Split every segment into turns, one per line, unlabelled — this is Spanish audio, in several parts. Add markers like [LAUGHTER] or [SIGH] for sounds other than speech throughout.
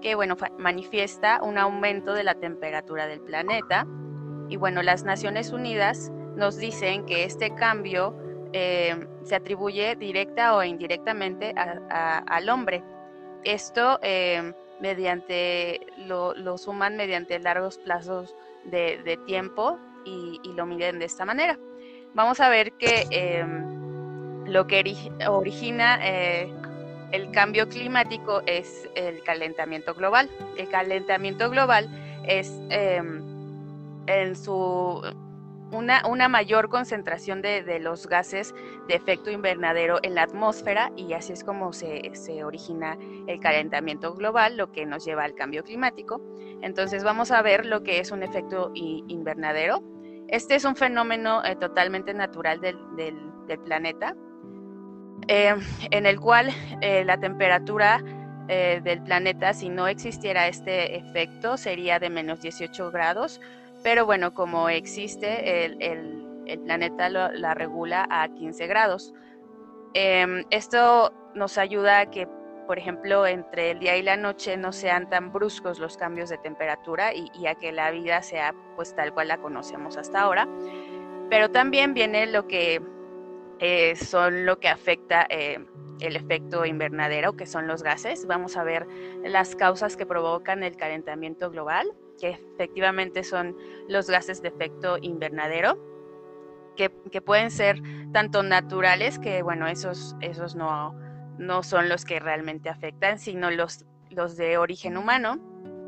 que bueno, manifiesta un aumento de la temperatura del planeta. Y bueno, las Naciones Unidas nos dicen que este cambio eh, se atribuye directa o indirectamente al hombre. Esto eh, mediante lo, suman mediante largos plazos de, tiempo y, lo miden de esta manera. Vamos a ver que em, lo que origina eh, el cambio climático es el calentamiento global. El calentamiento global es em, en su una, mayor concentración de, los gases de efecto invernadero en la atmósfera y así es como se, origina el calentamiento global, lo que nos lleva al cambio climático. Entonces vamos a ver lo que es un efecto invernadero. Este es un fenómeno eh, totalmente natural del, planeta, eh, en el cual eh, la temperatura del planeta, si no existiera este efecto, sería de menos 18 grados pero bueno, como existe, el, planeta la regula a 15 grados. Em, esto nos ayuda a que, por ejemplo, entre el día y la noche no sean tan bruscos los cambios de temperatura y, a que la vida sea pues tal cual la conocemos hasta ahora. Pero también viene lo que eh, son lo que afecta eh, el efecto invernadero, que son los gases. Vamos a ver las causas que provocan el calentamiento global que efectivamente son los gases de efecto invernadero, que, pueden ser tanto naturales, que bueno, esos, esos no, no son los que realmente afectan, sino los, los de origen humano,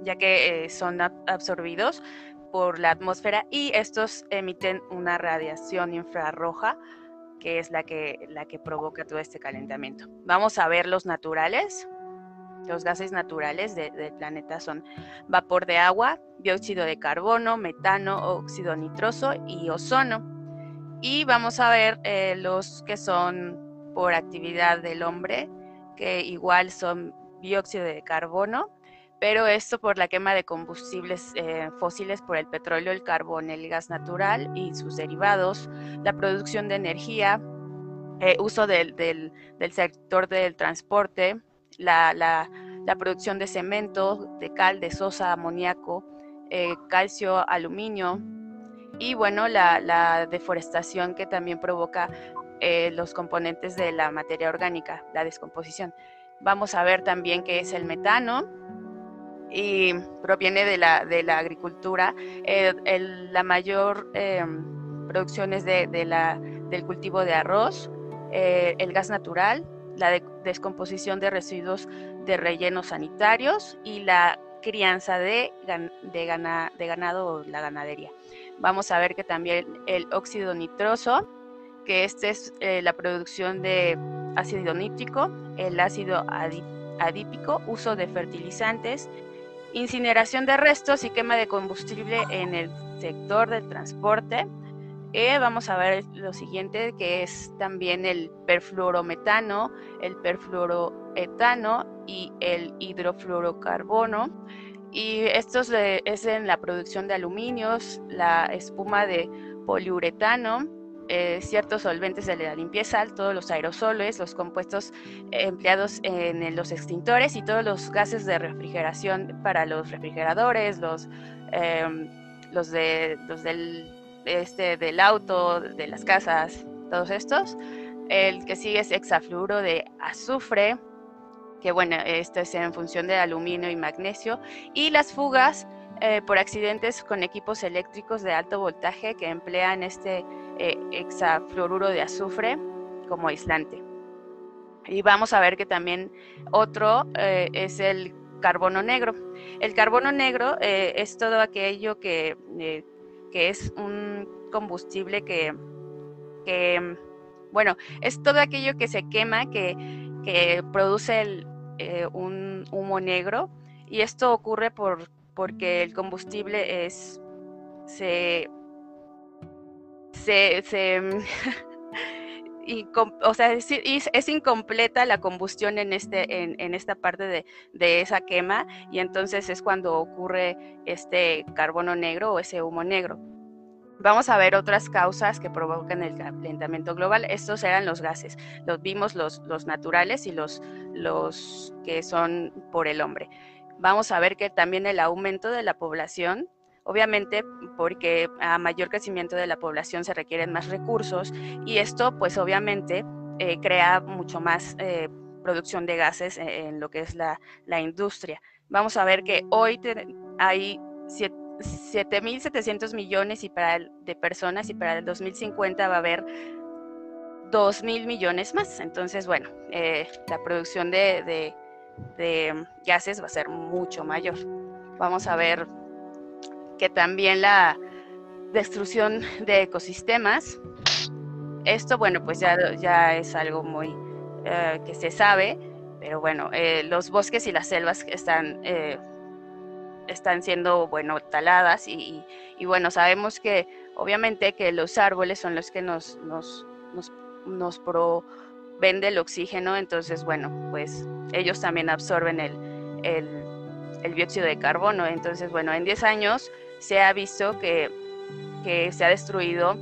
ya que eh, son absorbidos por la atmósfera y estos emiten una radiación infrarroja que es la que, la que provoca todo este calentamiento. Vamos a ver los naturales. Los gases naturales del planeta son vapor de agua, dióxido de carbono, metano, óxido nitroso y ozono. Y vamos a ver eh, los que son por actividad del hombre, que igual son dióxido de carbono, pero esto por la quema de combustibles eh, fósiles por el petróleo, el carbón, el gas natural y sus derivados, la producción de energía, eh, uso del, del, sector del transporte, la, producción de cemento, de cal, de sosa, amoníaco, eh, calcio, aluminio y bueno, la, deforestación que también provoca eh, los componentes de la materia orgánica, la descomposición. Vamos a ver también qué es el metano y proviene de la, de la agricultura. Eh, la mayor producción es de, la, del cultivo de arroz, el gas natural, la descomposición de residuos de rellenos sanitarios y la crianza de, de, ganado o la ganadería. Vamos a ver que también el óxido nitroso, que este es eh, la producción de ácido nítrico, el ácido adípico, uso de fertilizantes, incineración de restos y quema de combustible en el sector del transporte, eh, vamos a ver lo siguiente, que es también el perfluorometano, el perfluoroetano y el hidrofluorocarbono. Y esto es en la producción de aluminios, la espuma de poliuretano, eh, ciertos solventes de la limpieza, todos los aerosoles, los compuestos empleados en los extintores y todos los gases de refrigeración para los refrigeradores, los, em, de, los del este, del auto, de las casas, todos estos. El que sigue es hexafluoro de azufre, que bueno, esto es en función de aluminio y magnesio. Y las fugas eh, por accidentes con equipos eléctricos de alto voltaje que emplean este eh, hexafluoruro de azufre como aislante. Y vamos a ver que también otro eh, es el carbono negro. El carbono negro es todo aquello que que es un combustible que, bueno, es todo aquello que se quema, que, produce eh, un humo negro y esto ocurre por, porque el combustible es, se, [LAUGHS] sea, es, incompleta la combustión en, este, esta parte de, esa quema y entonces es cuando ocurre este carbono negro o ese humo negro. Vamos a ver otras causas que provocan el calentamiento global. Estos eran los gases. Los vimos los, naturales y los que son por el hombre. vamos a ver que también el aumento de la población Obviamente porque a mayor crecimiento de la población se requieren más recursos y esto pues obviamente eh, crea mucho más eh, producción de gases e-, en, lo que es la, industria. Vamos a ver que hoy hay 7.700 millones y para de personas y para el 2050 va a haber 2.000 millones más. Entonces, bueno, eh, la producción de, de gases va a ser mucho mayor. Vamos a ver que también la destrucción de ecosistemas. Esto, bueno, pues ya, ya es algo muy eh, que se sabe, pero bueno, eh, los bosques y las selvas están, eh, están siendo, bueno, taladas y, bueno, sabemos que obviamente que los árboles son los que nos, nos, nos, nos proveen del oxígeno, entonces, bueno, pues ellos también absorben el, el, el dióxido de carbono. Entonces, bueno, en 10 años se ha visto que, se ha destruido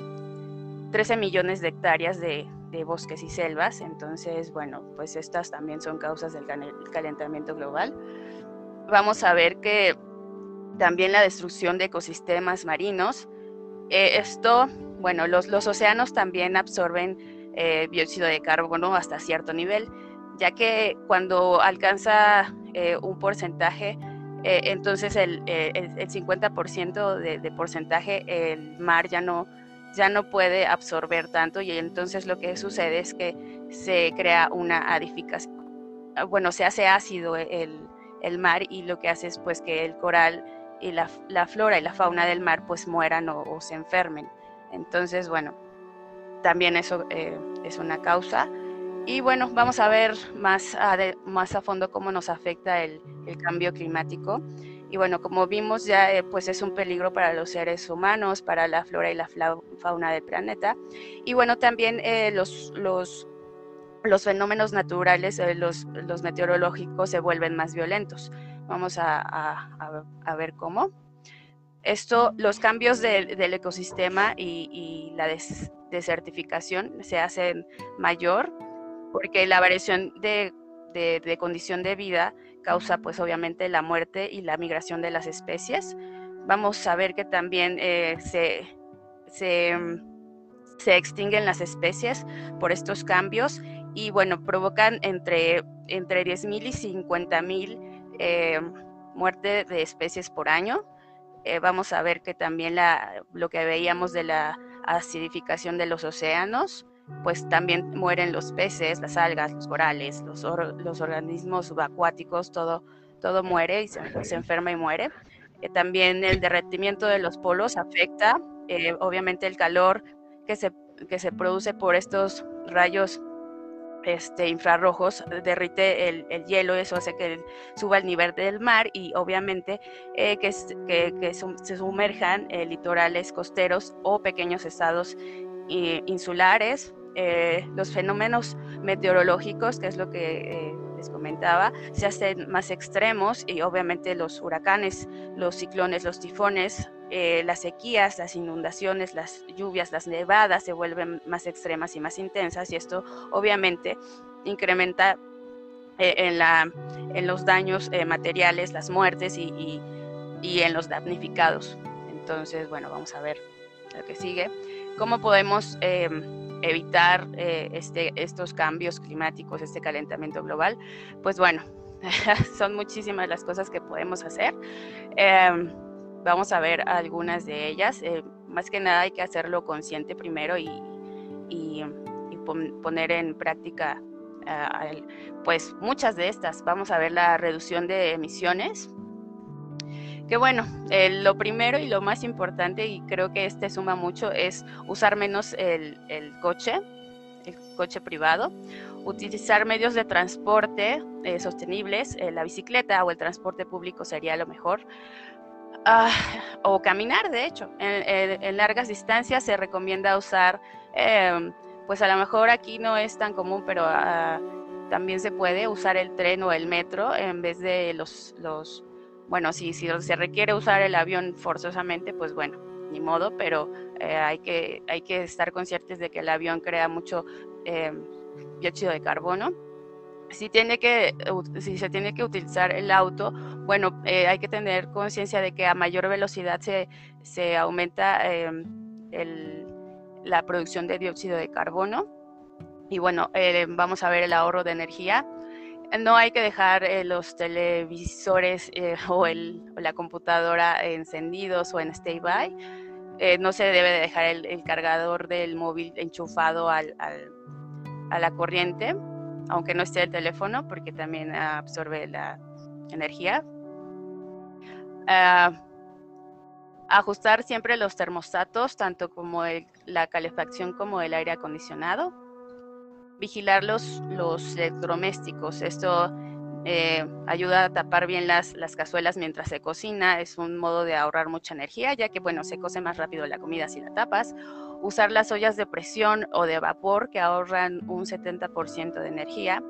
13 millones de hectáreas de, bosques y selvas. Entonces, bueno, pues estas también son causas del calentamiento global. Vamos a ver que también la destrucción de ecosistemas marinos. Eh, esto, bueno, los, océanos también absorben eh, dióxido de carbono hasta cierto nivel, ya que cuando alcanza eh, un porcentaje eh, entonces el, 50% eh, de, porcentaje el mar ya no, ya no puede absorber tanto y entonces lo que sucede es que se crea una adificación, ah, bueno, se hace ácido el, mar y lo que hace es pues que el coral y la, flora y la fauna del mar pues mueran o, se enfermen. Entonces, bueno, también eso eh, es una causa. Y bueno, vamos a ver más a, más a fondo cómo nos afecta el, cambio climático. Y bueno, como vimos ya, eh, pues es un peligro para los seres humanos, para la flora y la fauna del planeta. Y bueno, también eh, los, los, los, fenómenos naturales, eh, los, los, meteorológicos se vuelven más violentos. Vamos a, a, ver cómo. Esto, los cambios del ecosistema y, y la desertificación se hacen mayor porque la variación de, condición de vida causa pues obviamente la muerte y la migración de las especies. Vamos a ver que también eh, se, se, extinguen las especies por estos cambios y bueno, provocan entre, entre 10.000 y 50.000 eh, muertes de especies por año. Eh, vamos a ver que también la, lo que veíamos de la acidificación de los océanos, pues también mueren los peces, las algas, los corales, los, los organismos subacuáticos, todo, todo muere y se, enferma y muere. Eh, también el derretimiento de los polos afecta, eh, obviamente el calor que se, que se produce por estos rayos este, infrarrojos derrite el, el, hielo, eso hace que suba el nivel del mar y obviamente eh, que, que, que, se sumerjan litorales costeros o pequeños estados insulares eh, los fenómenos meteorológicos, que es lo que eh, les comentaba, se hacen más extremos y obviamente los huracanes, los ciclones, los tifones, eh, las sequías, las inundaciones, las lluvias, las nevadas se vuelven más extremas y más intensas y esto obviamente incrementa en, la, en los daños materiales, las muertes y, y en los damnificados. Entonces, bueno, vamos a ver lo que sigue. ¿Cómo podemos evitar eh, este, estos cambios climáticos, este calentamiento global, pues bueno, [LAUGHS] son muchísimas las cosas que podemos hacer. Em, vamos a ver algunas de ellas. Eh, más que nada hay que hacerlo consciente primero y, y, poner en práctica eh, pues muchas de estas. Vamos a ver la reducción de emisiones, que bueno, lo primero y lo más importante, y creo que este suma mucho, es usar menos el, coche, el coche privado, utilizar medios de transporte eh, sostenibles, eh, la bicicleta o el transporte público sería lo mejor. Ah, o caminar, de hecho. En, largas distancias se recomienda usar, em, pues a lo mejor aquí no es tan común, pero ah, también se puede usar el tren o el metro en vez de los, los bueno, si, si se requiere usar el avión forzosamente, pues bueno, ni modo, pero eh, hay, que, hay que estar conscientes de que el avión crea mucho eh, dióxido de carbono. si, tiene que, se tiene que utilizar el auto, bueno, eh, hay que tener conciencia de que a mayor velocidad se, se aumenta em, la producción de dióxido de carbono. Y bueno, vamos a ver el ahorro de energía. No hay que dejar eh, los televisores [LAUGHS] o, el, la computadora encendidos o en standby. no se debe de dejar el, cargador del móvil enchufado a la corriente aunque no esté el teléfono, porque también absorbe la energía. Ah, ajustar siempre los termostatos, tanto como la calefacción como el aire acondicionado. Vigilar los, los electrodomésticos. Esto eh, ayuda a tapar bien las, las, cazuelas mientras se cocina. Es un modo de ahorrar mucha energía, ya que, bueno, se cose más rápido la comida si la tapas usar las ollas de presión o de vapor que ahorran un 70% de energía,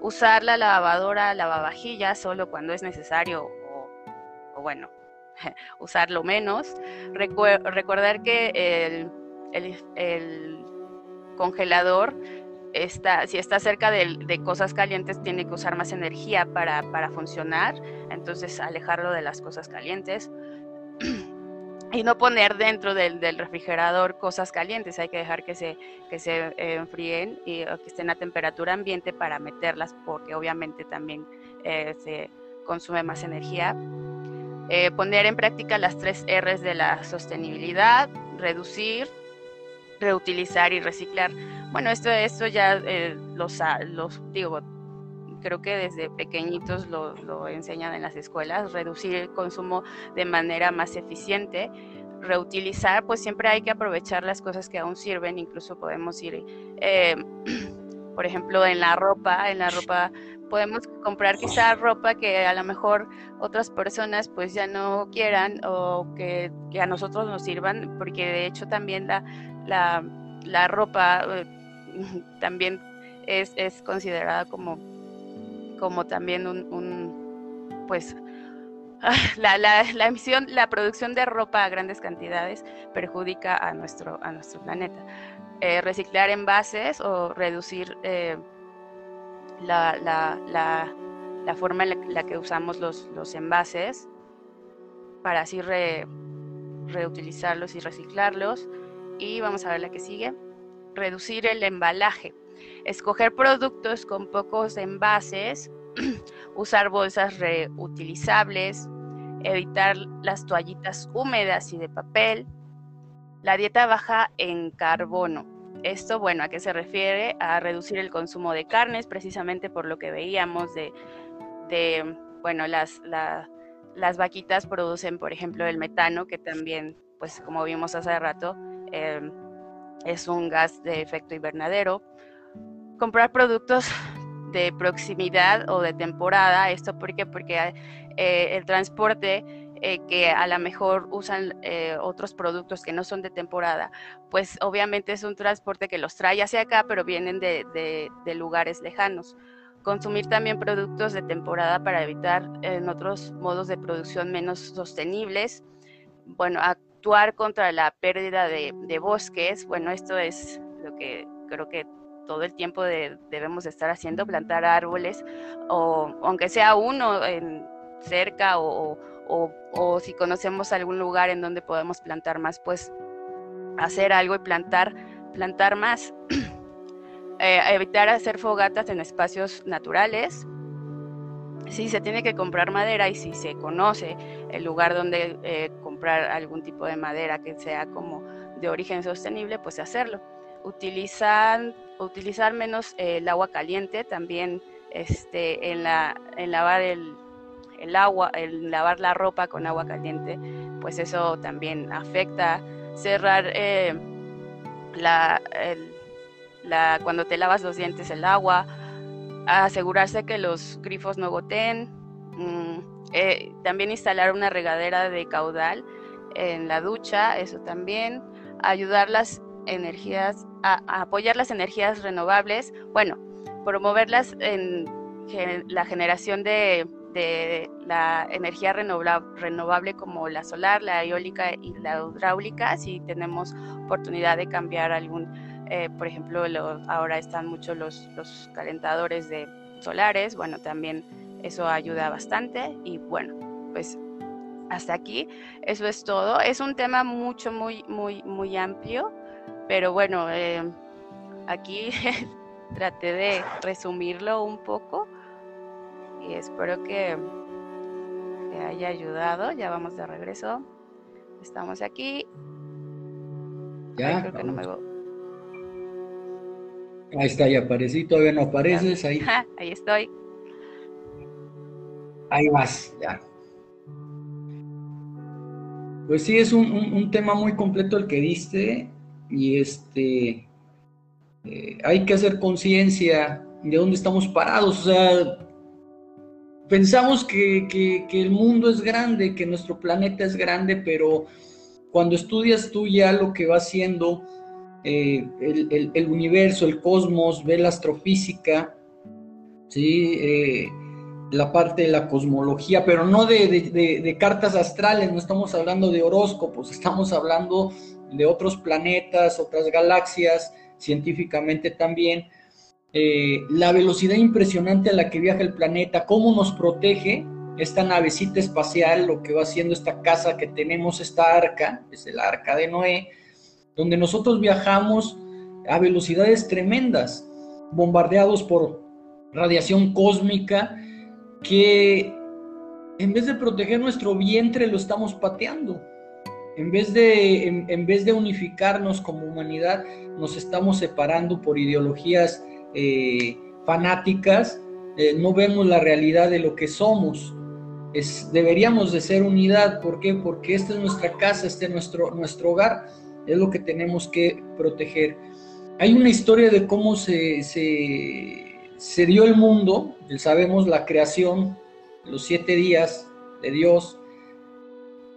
usar la lavadora, lavavajillas solo cuando es necesario o, bueno, [LAUGHS] usarlo menos, recordar que el, congelador Está, si está cerca de, cosas calientes, tiene que usar más energía para, funcionar, entonces alejarlo de las cosas calientes. [CLEARS THROAT] y no poner dentro del, refrigerador cosas calientes, hay que dejar que se, que se eh, enfríen y que estén a temperatura ambiente para meterlas porque obviamente también eh, se consume más energía. Eh, poner en práctica las tres R's de la sostenibilidad, reducir, reutilizar y reciclar. Bueno, esto, esto ya los, los digo, creo que desde pequeñitos lo, enseñan en las escuelas, reducir el consumo de manera más eficiente, reutilizar, pues siempre hay que aprovechar las cosas que aún sirven, incluso podemos ir, eh, [CLEARS THROAT] por ejemplo, en la ropa, en la ropa podemos comprar quizá ropa que a lo mejor otras personas pues ya no quieran o que, a nosotros nos sirvan, porque de hecho también la, la, ropa eh, [LAUGHS] también es, es considerada como como también un, pues, [LAUGHS] la, la, emisión, la producción de ropa a grandes cantidades perjudica a nuestro, a nuestro planeta. Eh, reciclar envases o reducir eh, la, la, forma en la, que usamos los, los envases para así reutilizarlos y reciclarlos. Y vamos a ver la que sigue. Reducir el embalaje escoger productos con pocos envases, [CLEARS THROAT] usar bolsas reutilizables, evitar las toallitas húmedas y de papel, la dieta baja en carbono. Esto, bueno, ¿a qué se refiere? A reducir el consumo de carnes, precisamente por lo que veíamos de, bueno, las, las vaquitas producen, por ejemplo, el metano, que también, pues como vimos hace rato, eh, es un gas de efecto invernadero comprar productos de proximidad o de temporada. ¿Esto por qué? Porque eh, el transporte eh, que a lo mejor usan eh, otros productos que no son de temporada, pues obviamente es un transporte que los trae hacia acá, pero vienen de, de lugares lejanos. Consumir también productos de temporada para evitar en otros modos de producción menos sostenibles. Bueno, actuar contra la pérdida de, bosques. Bueno, esto es lo que creo que todo el tiempo debemos estar haciendo, plantar árboles, o aunque sea uno en, cerca o, si conocemos algún lugar en donde podemos plantar más, pues hacer algo y plantar, plantar más. [CLEARS THROAT] Eh, evitar hacer fogatas en espacios naturales. Si se tiene que comprar madera y si se conoce el lugar donde eh, comprar algún tipo de madera que sea como de origen sostenible, pues hacerlo. Utilizar utilizar menos eh, el agua caliente, también este, en, la, en lavar el, agua, el lavar la ropa con agua caliente, pues eso también afecta. Cerrar eh, la, cuando te lavas los dientes el agua, asegurarse que los grifos no goteen, mm, eh, también instalar una regadera de caudal en la ducha, eso también, ayudar las energías, apoyar las energías renovables, bueno, promoverlas en la generación de, la energía renovable, como la solar, la eólica y la hidráulica, si tenemos oportunidad de cambiar algún, eh, por ejemplo, ahora están muchos los, calentadores de, solares, bueno, también eso ayuda bastante y bueno, pues hasta aquí, eso es todo. Es un tema mucho, muy, muy, muy amplio, pero bueno, eh, aquí [LAUGHS] traté de resumirlo un poco y espero que, que haya ayudado. Ya vamos de regreso. Estamos aquí.
Ya. creo que no me... Ahí está, ya aparecí, todavía no apareces, ahí. [LAUGHS]
ahí estoy.
Ahí vas, ya. Pues sí, es un, tema muy completo el que diste y este, eh, hay que hacer conciencia de dónde estamos parados. O sea, pensamos que, el mundo es grande, que nuestro planeta es grande, pero cuando estudias tú ya lo que va haciendo eh, el, universo, el cosmos, ve la astrofísica, ¿sí? Eh, la parte de la cosmología, pero no de, cartas astrales, no estamos hablando de horóscopos, estamos hablando de otros planetas, otras galaxias, científicamente también. Eh, la velocidad impresionante a la que viaja el planeta, cómo nos protege esta navecita espacial, lo que va haciendo esta casa que tenemos, esta arca, es el arca de Noé, donde nosotros viajamos a velocidades tremendas, bombardeados por radiación cósmica, que en vez de proteger nuestro vientre lo estamos pateando. En vez de, en, vez de unificarnos como humanidad, nos estamos separando por ideologías eh, fanáticas, eh, no vemos la realidad de lo que somos. Es, deberíamos de ser unidad, ¿por qué? Porque esta es nuestra casa, este es nuestro, nuestro hogar, es lo que tenemos que proteger. Hay una historia de cómo se, se dio el mundo, sabemos la creación, los siete días de Dios,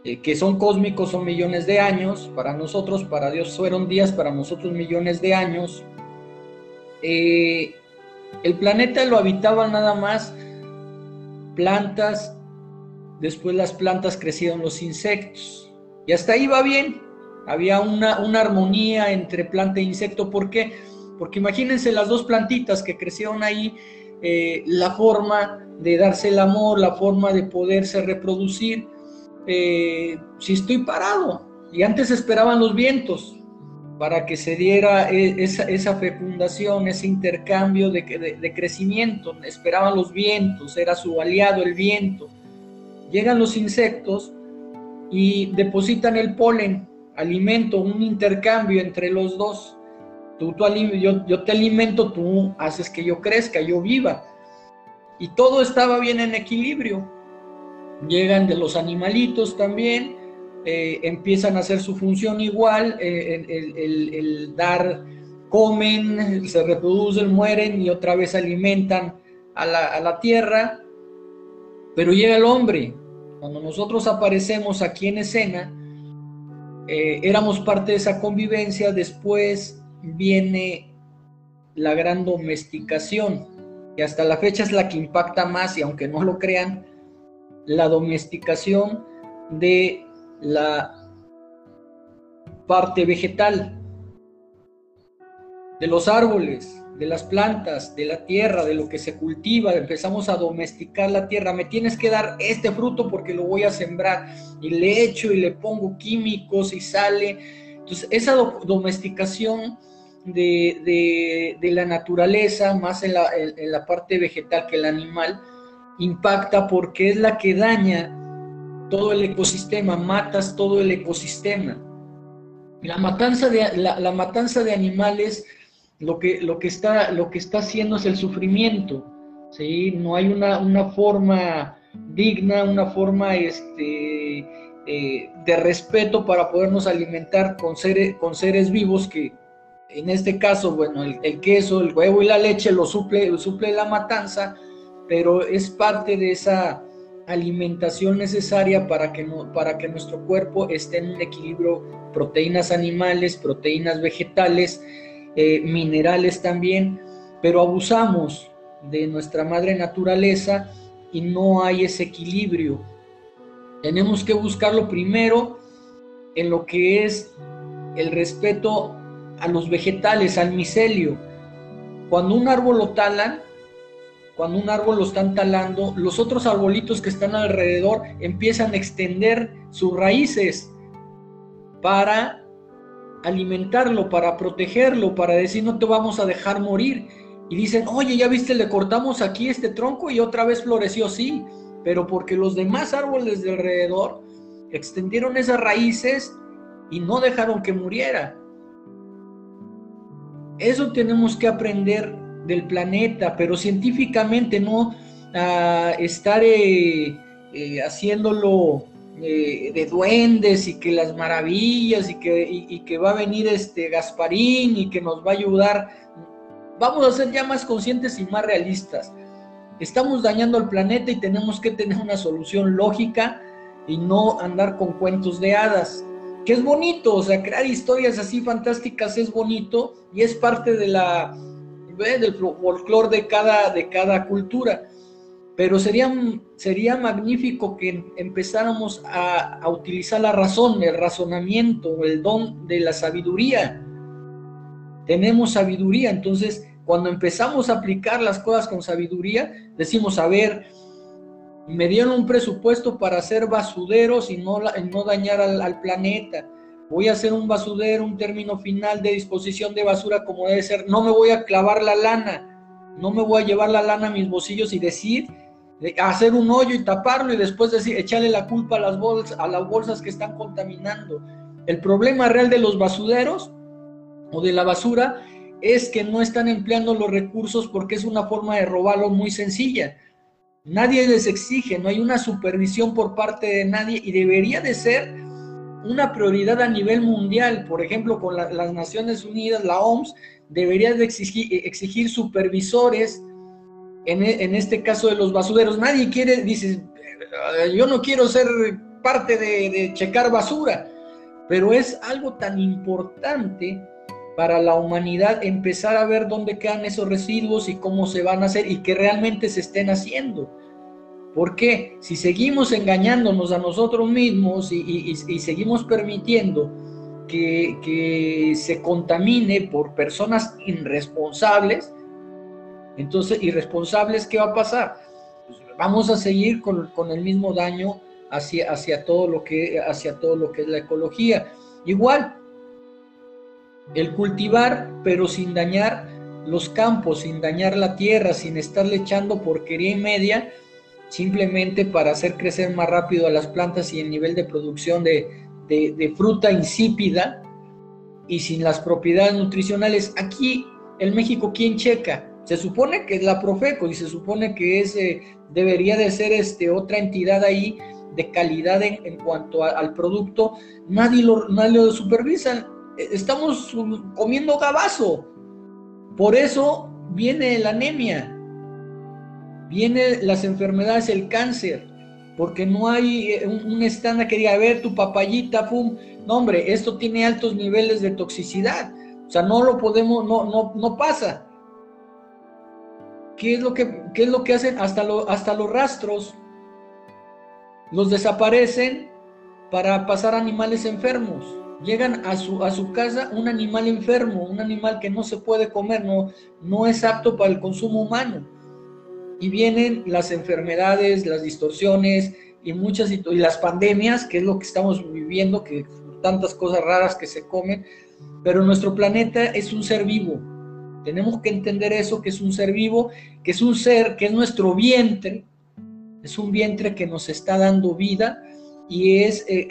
eh, que son cósmicos, son millones de años, para nosotros, para Dios fueron días, para nosotros millones de años. Eh, el planeta lo habitaban nada más plantas, después las plantas crecieron los insectos, y hasta ahí va bien, había una, una armonía entre planta e insecto, ¿por qué? Porque imagínense las dos plantitas que crecieron ahí, eh, la forma de darse el amor, la forma de poderse reproducir. Eh, si estoy parado, y antes esperaban los vientos para que se diera e, esa, fecundación, ese intercambio de, de crecimiento, esperaban los vientos, era su aliado el viento. Llegan los insectos y depositan el polen, alimento, un intercambio entre los dos Tú, yo, yo te alimento, tú haces que yo crezca, yo viva. Y todo estaba bien en equilibrio. Llegan de los animalitos también, eh, empiezan a hacer su función igual, eh, el, dar, comen, se reproducen, mueren y otra vez alimentan a la, tierra. Pero llega el hombre. Cuando nosotros aparecemos aquí en escena, eh, éramos parte de esa convivencia, después viene la gran domesticación, que hasta la fecha es la que impacta más y aunque no lo crean, la domesticación de la parte vegetal, de los árboles, de las plantas, de la tierra, de lo que se cultiva, empezamos a domesticar la tierra. Me tienes que dar este fruto porque lo voy a sembrar y le echo y le pongo químicos y sale. Entonces, esa domesticación de, la naturaleza, más en la, parte vegetal que el animal, impacta porque es la que daña todo el ecosistema, matas todo el ecosistema. La matanza de, la, matanza de animales lo que, lo, que está, lo que está haciendo es el sufrimiento, ¿sí? No hay una, forma digna, una forma este, eh, de respeto para podernos alimentar con seres, con seres vivos que, en este caso, bueno, el, queso, el huevo y la leche lo suple, suple la matanza, pero es parte de esa alimentación necesaria para que, para que nuestro cuerpo esté en un equilibrio, proteínas animales, proteínas vegetales, eh, minerales también, pero abusamos de nuestra madre naturaleza y no hay ese equilibrio. Tenemos que buscarlo primero en lo que es el respeto a los vegetales, al micelio. Cuando un árbol lo talan, cuando un árbol lo están talando, los otros arbolitos que están alrededor empiezan a extender sus raíces para alimentarlo, para protegerlo, para decir no te vamos a dejar morir. Y dicen, oye, ya viste, le cortamos aquí este tronco y otra vez floreció, sí, pero porque los demás árboles de alrededor extendieron esas raíces y no dejaron que muriera. Eso tenemos que aprender del planeta, pero científicamente no estar eh, eh, haciéndolo eh, de duendes y que las maravillas y que, que va a venir este Gasparín y que nos va a ayudar. Vamos a ser ya más conscientes y más realistas. Estamos dañando al planeta y tenemos que tener una solución lógica y no andar con cuentos de hadas. Que es bonito, o sea, crear historias así fantásticas es bonito y es parte de la del folclore de cada, de cada cultura pero sería, sería magnífico que empezáramos a, a, utilizar la razón, el razonamiento, el don de la sabiduría. Tenemos sabiduría, entonces cuando empezamos a aplicar las cosas con sabiduría, decimos, a ver, me dieron un presupuesto para hacer basuderos y no, no dañar al, al planeta. Voy a hacer un basudero, un término final de disposición de basura como debe ser. No me voy a clavar la lana, no me voy a llevar la lana a mis bolsillos y decir hacer un hoyo y taparlo y después decir, echarle la culpa a las, bolsas, a las bolsas que están contaminando. El problema real de los basureros o de la basura es que no están empleando los recursos porque es una forma de robarlo muy sencilla. Nadie les exige, no hay una supervisión por parte de nadie y debería de ser una prioridad a nivel mundial. Por ejemplo, con las Naciones Unidas, la OMS, debería de exigir supervisores e, en, este caso de los basureros. Nadie quiere, dice, yo no quiero ser parte de, checar basura, pero es algo tan importante para la humanidad empezar a ver dónde quedan esos residuos y cómo se van a hacer y que realmente se estén haciendo. Porque si seguimos engañándonos a nosotros mismos y, seguimos permitiendo que, que, se contamine por personas irresponsables, entonces, irresponsables, ¿qué va a pasar? Pues vamos a seguir con, el mismo daño hacia, todo lo que, hacia todo lo que es la ecología. Igual, el cultivar, pero sin dañar los campos, sin dañar la tierra, sin estarle echando porquería y media, simplemente para hacer crecer más rápido a las plantas y el nivel de producción de, de fruta insípida y sin las propiedades nutricionales. Aquí, en México, ¿quién checa? Se supone que es la Profeco y se supone que ese debería de ser este, otra entidad ahí de calidad en, cuanto al producto. Nadie lo, nadie lo supervisa. E, estamos comiendo gabazo. Por eso viene la anemia, viene las enfermedades, el cáncer, porque no hay eh, un, estándar que diga, a ver, tu papayita, pum. No, hombre, esto tiene altos niveles de toxicidad. O sea, no lo podemos, no, no, no pasa. ¿Qué es lo que, es lo que hacen? Hasta, lo, hasta los rastros los desaparecen para pasar animales enfermos. Llegan a su, a su casa un animal enfermo, un animal que no se puede comer, no, no es apto para el consumo humano. Y vienen las enfermedades, las distorsiones y muchas y las pandemias, que es lo que estamos viviendo, que tantas cosas raras que se comen, pero nuestro planeta es un ser vivo, tenemos que entender eso, que es un ser vivo, que es un ser, que es nuestro vientre, es un vientre que nos está dando vida y es eh,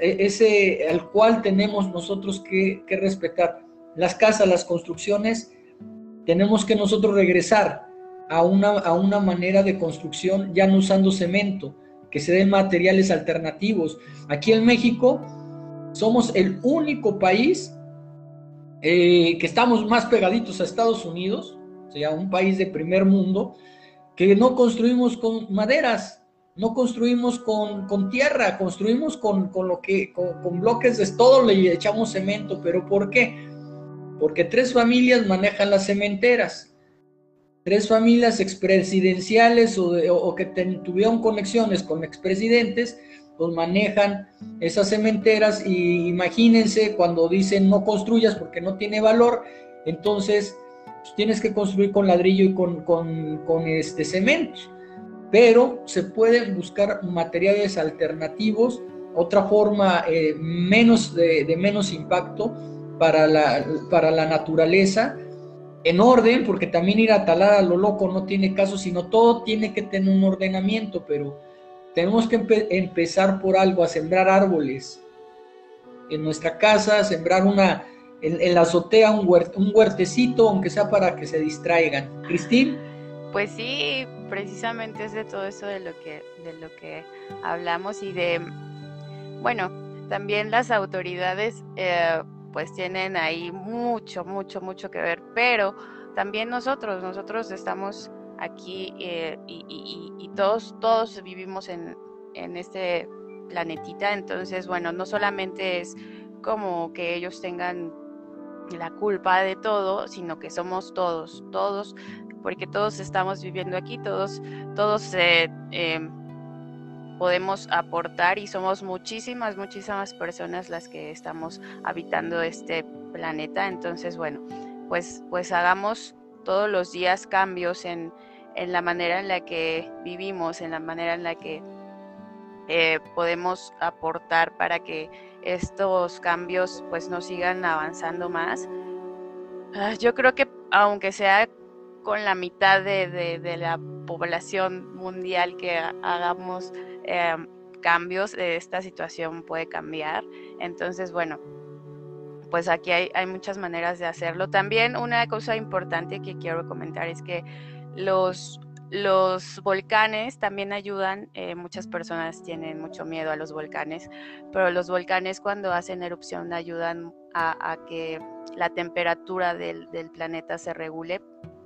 ese al cual tenemos nosotros que, respetar. Las casas, las construcciones, tenemos que nosotros regresar a una, a una manera de construcción ya no usando cemento, que se den materiales alternativos. Aquí en México somos el único país eh, que estamos más pegaditos a Estados Unidos, o sea, un país de primer mundo, que no construimos con maderas, no construimos con, con tierra, construimos con, con lo que, con, bloques de todo le echamos cemento, pero ¿por qué? Porque tres familias manejan las cementeras, tres familias expresidenciales o, o que tuvieron conexiones con expresidentes, manejan esas cementeras y imagínense cuando dicen no construyas porque no tiene valor, entonces pues tienes que construir con ladrillo y con, con, este cemento. Pero se pueden buscar materiales alternativos, otra forma eh, menos de, de, menos impacto para la, para la naturaleza, en orden, porque también ir a talar a lo loco no tiene caso, sino todo tiene que tener un ordenamiento, pero tenemos que empezar por algo, a sembrar árboles en nuestra casa, sembrar una, en, la azotea un, un huertecito, aunque sea para que se distraigan. Cristín.
Pues sí, precisamente es de todo eso de lo que, de lo que hablamos y de, bueno, también las autoridades eh, pues tienen ahí mucho, mucho, mucho que ver, pero también nosotros, nosotros estamos aquí eh, y, todos, todos vivimos en, en este planetita, entonces, bueno, no solamente es como que ellos tengan la culpa de todo, sino que somos todos, todos, porque todos estamos viviendo aquí, todos, todos eh, em, podemos aportar y somos muchísimas, muchísimas personas las que estamos habitando este planeta. Entonces, bueno, pues, pues hagamos todos los días cambios en, en la manera en la que vivimos, en la manera en la que eh, podemos aportar para que estos cambios pues no sigan avanzando más. Ah, yo creo que aunque sea con la mitad de, la población mundial que hagamos eh, cambios, esta situación puede cambiar. Entonces, bueno, pues aquí hay, hay, muchas maneras de hacerlo. También una cosa importante que quiero comentar es que los volcanes también ayudan, eh, muchas personas tienen mucho miedo a los volcanes, pero los volcanes cuando hacen erupción ayudan a, que la temperatura del, planeta se regule.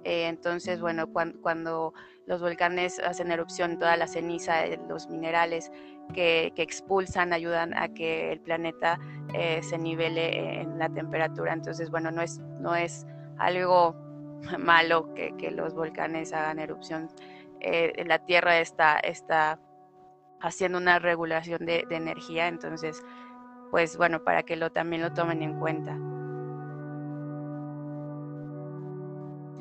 Eh, entonces, bueno, cuando, los volcanes hacen erupción, toda la ceniza, los minerales que, expulsan ayudan a que el planeta eh, se nivele en la temperatura. Entonces, bueno, no es, no es algo [LAUGHS] malo que, los volcanes hagan erupción. Eh, la Tierra está, está haciendo una regulación de, energía, entonces, pues bueno, para que lo, también lo tomen en cuenta.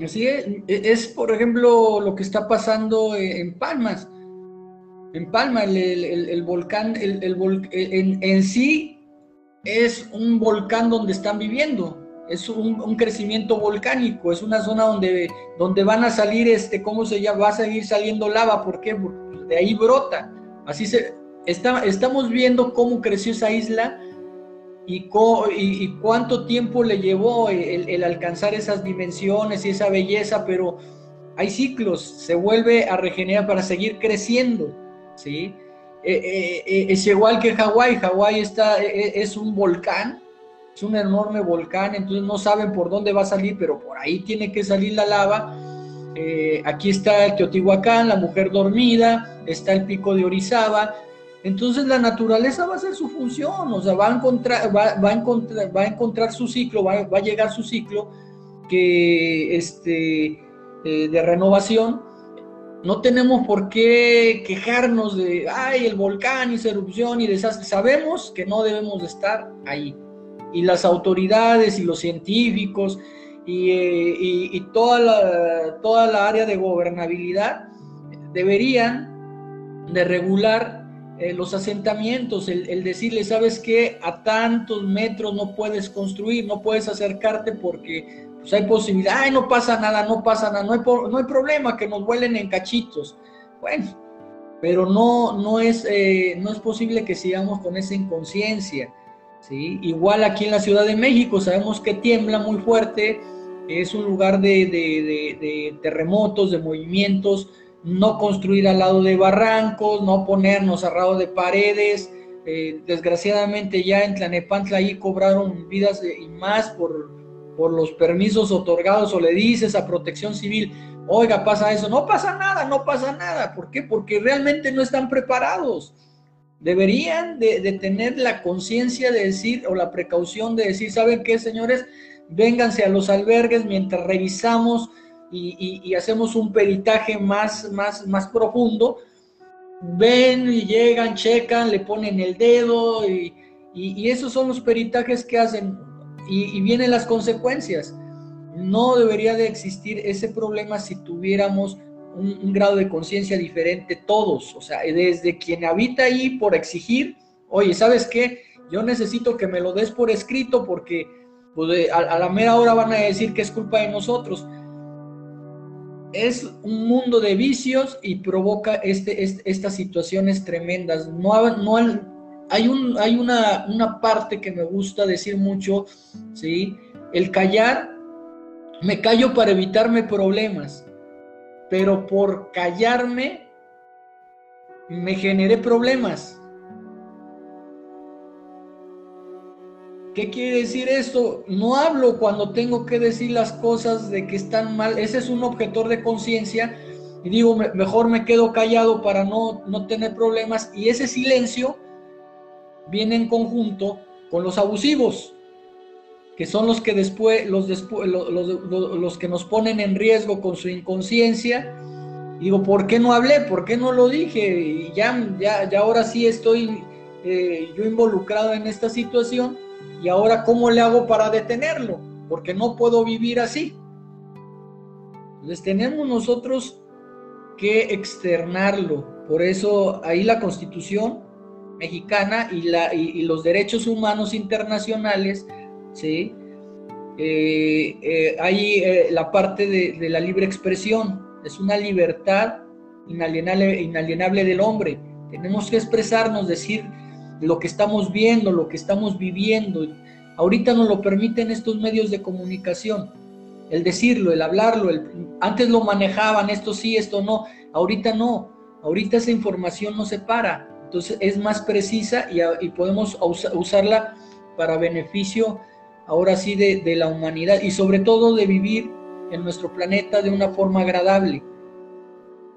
Así es, e, es, por ejemplo lo que está pasando en Palmas. En Palma, el, volcán, el, en, en sí es un volcán donde están viviendo es un, crecimiento volcánico, es una zona donde, donde van a salir, este, ¿cómo se llama? Va a seguir saliendo lava, ¿por qué? Porque de ahí brota. Así se, está, estamos viendo cómo creció esa isla y, y, cuánto tiempo le llevó el, alcanzar esas dimensiones y esa belleza, pero hay ciclos, se vuelve a regenerar para seguir creciendo, ¿sí? Eh, eh, eh, es igual que Hawái, Hawái está, es un volcán, es un enorme volcán, entonces no saben por dónde va a salir, pero por ahí tiene que salir la lava. Eh, aquí está el Teotihuacán, la mujer dormida, está el pico de Orizaba. Entonces la naturaleza va a hacer su función, o sea, va a encontrar, va, a, encontrar, va a encontrar su ciclo, va, a llegar su ciclo que, este, eh, de renovación. No tenemos por qué quejarnos de, ay, el volcán y erupción y desastre. Sabemos que no debemos de estar ahí y las autoridades y los científicos y, eh, toda, la, toda la área de gobernabilidad deberían de regular eh, los asentamientos, el, decirle, sabes que a tantos metros no puedes construir, no puedes acercarte porque pues, hay posibilidad, ay, no pasa nada, no pasa nada, no hay, no hay problema que nos vuelen en cachitos. Bueno, pero no, no, es, eh, no es posible que sigamos con esa inconsciencia. Igual aquí en la Ciudad de México sabemos que tiembla muy fuerte, es un lugar de, terremotos, de movimientos, no construir al lado de barrancos, no ponernos al lado de paredes. Eh, desgraciadamente ya en Tlanepantla ahí cobraron vidas y más por los permisos otorgados o le dices a protección civil, oiga, pasa eso, no pasa nada, no pasa nada. ¿Por qué? Porque realmente no están preparados deberían de, tener la conciencia de decir o la precaución de decir, ¿saben qué, señores? Vénganse a los albergues mientras revisamos y, hacemos un peritaje más, más, más profundo. Ven y llegan, checan, le ponen el dedo y, esos son los peritajes que hacen y, vienen las consecuencias. no debería de existir ese problema si tuviéramos un, grado de conciencia diferente todos, o sea, desde quien habita ahí por exigir, oye, ¿sabes qué? Yo necesito que me lo des por escrito porque pues, a, la mera hora van a decir que es culpa de nosotros. Es un mundo de vicios y provoca este, estas situaciones tremendas. No, no hay, un, hay una, una parte que me gusta decir mucho, ¿sí? El callar, me callo para evitarme problemas pero por callarme me generé problemas. ¿Qué quiere decir esto? No hablo cuando tengo que decir las cosas de que están mal. Ese es un objetor de conciencia y digo, mejor me quedo callado para no, no tener problemas. Y ese silencio viene en conjunto con los abusivos que son los que después, los, después, los, los, que nos ponen en riesgo con su inconsciencia. Digo, ¿por qué no hablé? ¿Por qué no lo dije? Y ya, ya, ya ahora sí estoy eh, yo involucrado en esta situación y ahora ¿cómo le hago para detenerlo? Porque no puedo vivir así. Entonces tenemos nosotros que externarlo. Por eso ahí la constitución mexicana y, la, y los derechos humanos internacionales ¿sí? Eh, eh, hay eh, la parte de, la libre expresión, es una libertad inalienable, del hombre. Tenemos que expresarnos, decir lo que estamos viendo, lo que estamos viviendo. Ahorita nos lo permiten estos medios de comunicación, el decirlo, el hablarlo. antes lo manejaban, esto sí, esto no. Ahorita no. Ahorita esa información no se para. Entonces es más precisa y podemos usarla para beneficio ahora sí de, la humanidad y sobre todo de vivir en nuestro planeta de una forma agradable.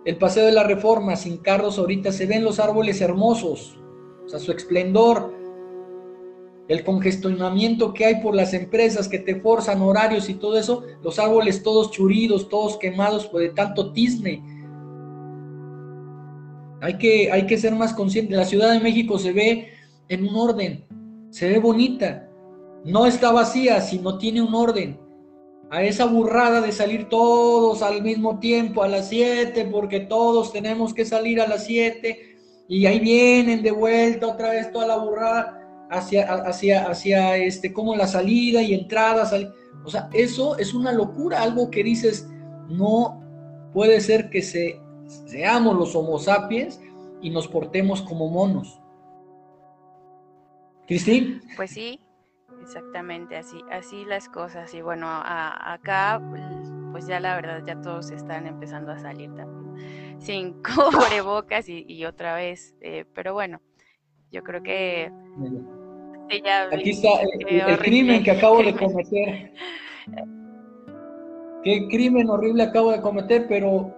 El paseo de la reforma sin carros ahorita se ven los árboles hermosos, o sea, su esplendor, el congestionamiento que hay por las empresas que te forzan horarios y todo eso, los árboles todos churidos, todos quemados por de tanto tizne. Hay que, hay que ser más consciente. La Ciudad de México se ve en un orden, se ve bonita, no está vacía, sino tiene un orden. A esa burrada de salir todos al mismo tiempo a las 7, porque todos tenemos que salir a las 7, y ahí vienen de vuelta otra vez toda la burrada hacia, hacia, hacia este, como la salida y entrada. O sea, eso es una locura, algo que dices, no puede ser que se, seamos los homo sapiens y nos portemos como monos. Cristín.
Pues sí, Exactamente, así, así las cosas. Y bueno, acá, pues ya la verdad, ya todos están empezando a salir también sin [LAUGHS] cubrebocas y, y otra vez. Eh, pero bueno, yo creo que.
Aquí está el, crimen que acabo de cometer. [LAUGHS] Qué crimen horrible acabo de cometer, pero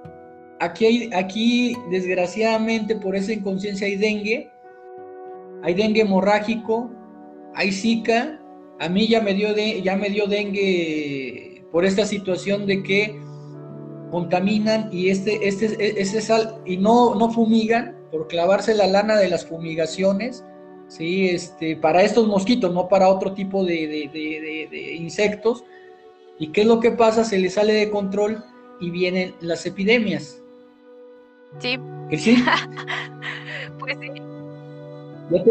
aquí, hay, aquí desgraciadamente por esa inconsciencia hay dengue, hay dengue hemorrágico, hay zika a mí ya me dio, de, ya me dio dengue por esta situación de que contaminan y este, este, este sal, y no, no fumigan por clavarse la lana de las fumigaciones, ¿sí? este, para estos mosquitos, no para otro tipo de, de, insectos. ¿Y qué es lo que pasa? Se les sale de control y vienen las epidemias.
Sí.
¿Que sí? [LAUGHS]
pues sí.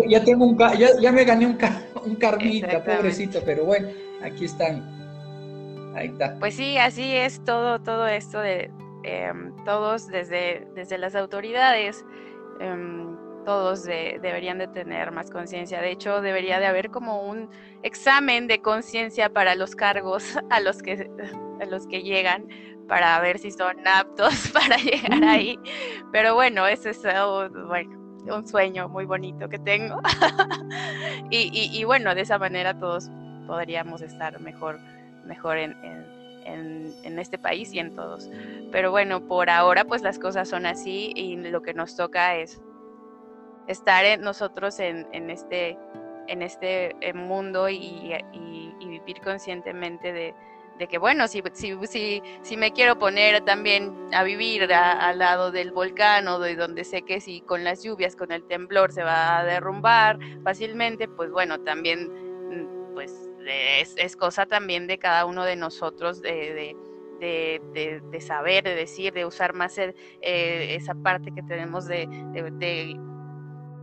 Ya, tengo un, ya, ya me gané un, [LAUGHS] un carnita, pobrecita, pero bueno, aquí están. Ahí está.
Pues sí, así es todo, todo esto de em, todos desde, desde las autoridades. Em, todos deberían de tener más conciencia. De hecho, debería de haber como un examen de conciencia para los cargos [LAUGHS] a los que a los que llegan para ver si son aptos [LAUGHS] para llegar mm. ahí. Pero bueno, eso es bueno, un sueño muy bonito que tengo. [LAUGHS] y, bueno, de esa manera todos podríamos estar mejor, mejor en, este país y en todos. Pero bueno, por ahora pues las cosas son así y lo que nos toca es estar en nosotros en, este, en este eh, mundo y vivir conscientemente de, de que bueno, si, si, si, me quiero poner también a vivir al lado del volcán o de donde sé que si con las lluvias, con el temblor se va a derrumbar fácilmente, pues bueno, también mm, pues es, cosa también de cada uno de nosotros de, de, saber, de decir, de usar más eh, esa parte que tenemos de,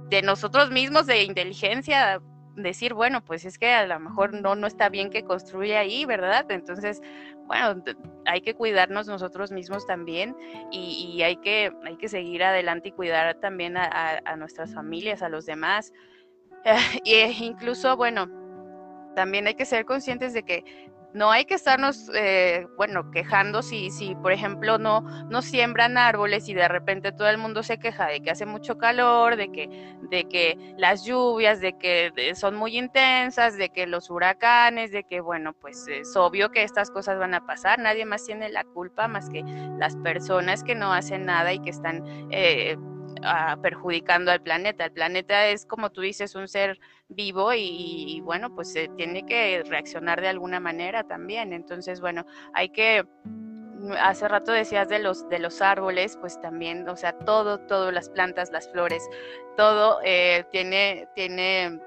de, nosotros mismos, de inteligencia, decir, bueno, pues es que a lo mejor no, no está bien que construya ahí, ¿verdad? Entonces, bueno, hay que cuidarnos nosotros mismos también y, hay, que, hay que seguir adelante y cuidar también a, nuestras familias, a los demás. [LAUGHS] e incluso, bueno, también hay que ser conscientes de que no hay que estarnos, eh, bueno, quejando si, si, por ejemplo, no, no siembran árboles y de repente todo el mundo se queja de que hace mucho calor, de que, de que las lluvias, de que son muy intensas, de que los huracanes, de que, bueno, pues es obvio que estas cosas van a pasar. Nadie más tiene la culpa más que las personas que no hacen nada y que están... Eh, perjudicando al planeta. El planeta es, como tú dices, un ser vivo y, bueno, pues se tiene que reaccionar de alguna manera también. Entonces, bueno, hay que hace rato decías de los de los árboles, pues también, o sea, todo, todo, las plantas, las flores, todo eh, tiene, tiene,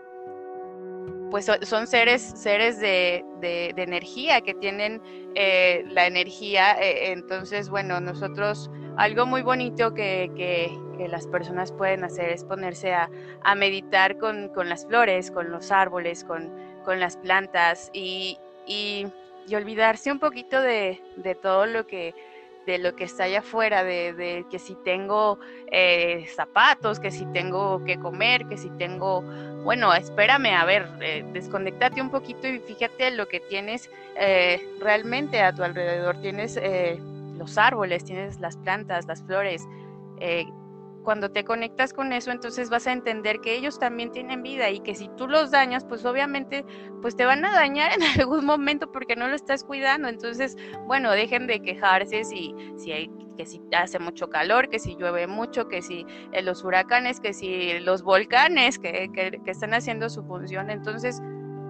pues son seres, seres de, de, energía que tienen eh, la energía. Eh, entonces, bueno, nosotros algo muy bonito que, las personas pueden hacer es ponerse a, meditar con, las flores, con los árboles, con, con las plantas y, y, olvidarse un poquito de, todo lo que de lo que está allá afuera, de, que si tengo eh, zapatos, que si tengo que comer, que si tengo, bueno, espérame, a ver, eh, desconectate un poquito y fíjate lo que tienes eh, realmente a tu alrededor. Tienes eh, los árboles, tienes las plantas, las flores. Cuando te conectas con eso, entonces vas a entender que ellos también tienen vida y que si tú los dañas, pues obviamente, pues te van a dañar [LAUGHS] en algún momento porque no lo estás cuidando. Entonces, bueno, dejen de quejarse si, si hay que si hace mucho calor, que si llueve mucho, que si eh, los huracanes, que si los volcanes que, que, que están haciendo su función. Entonces,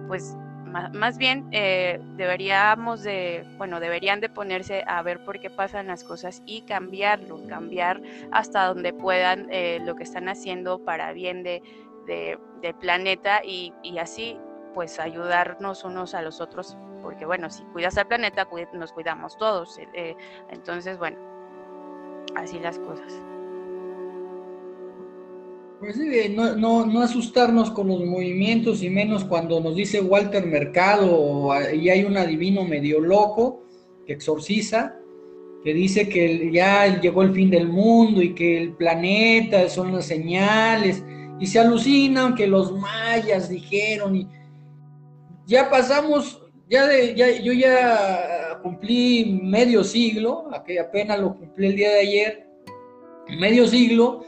pues más bien eh, deberíamos de, bueno, deberían de ponerse a ver por qué pasan las cosas y cambiarlo, cambiar hasta donde puedan eh, lo que están haciendo para bien de, del planeta y, así pues ayudarnos unos a los otros, porque bueno, si cuidas al planeta, nos cuidamos todos. Eh, entonces, bueno, así las cosas.
Pues sí, no, no, no, asustarnos con los movimientos y menos cuando nos dice Walter Mercado y hay un adivino medio loco que exorciza, que dice que ya llegó el fin del mundo y que el planeta son las señales y se alucinan que los mayas dijeron y ya pasamos, ya, de, ya yo ya cumplí medio siglo, apenas lo cumplí el día de ayer, medio siglo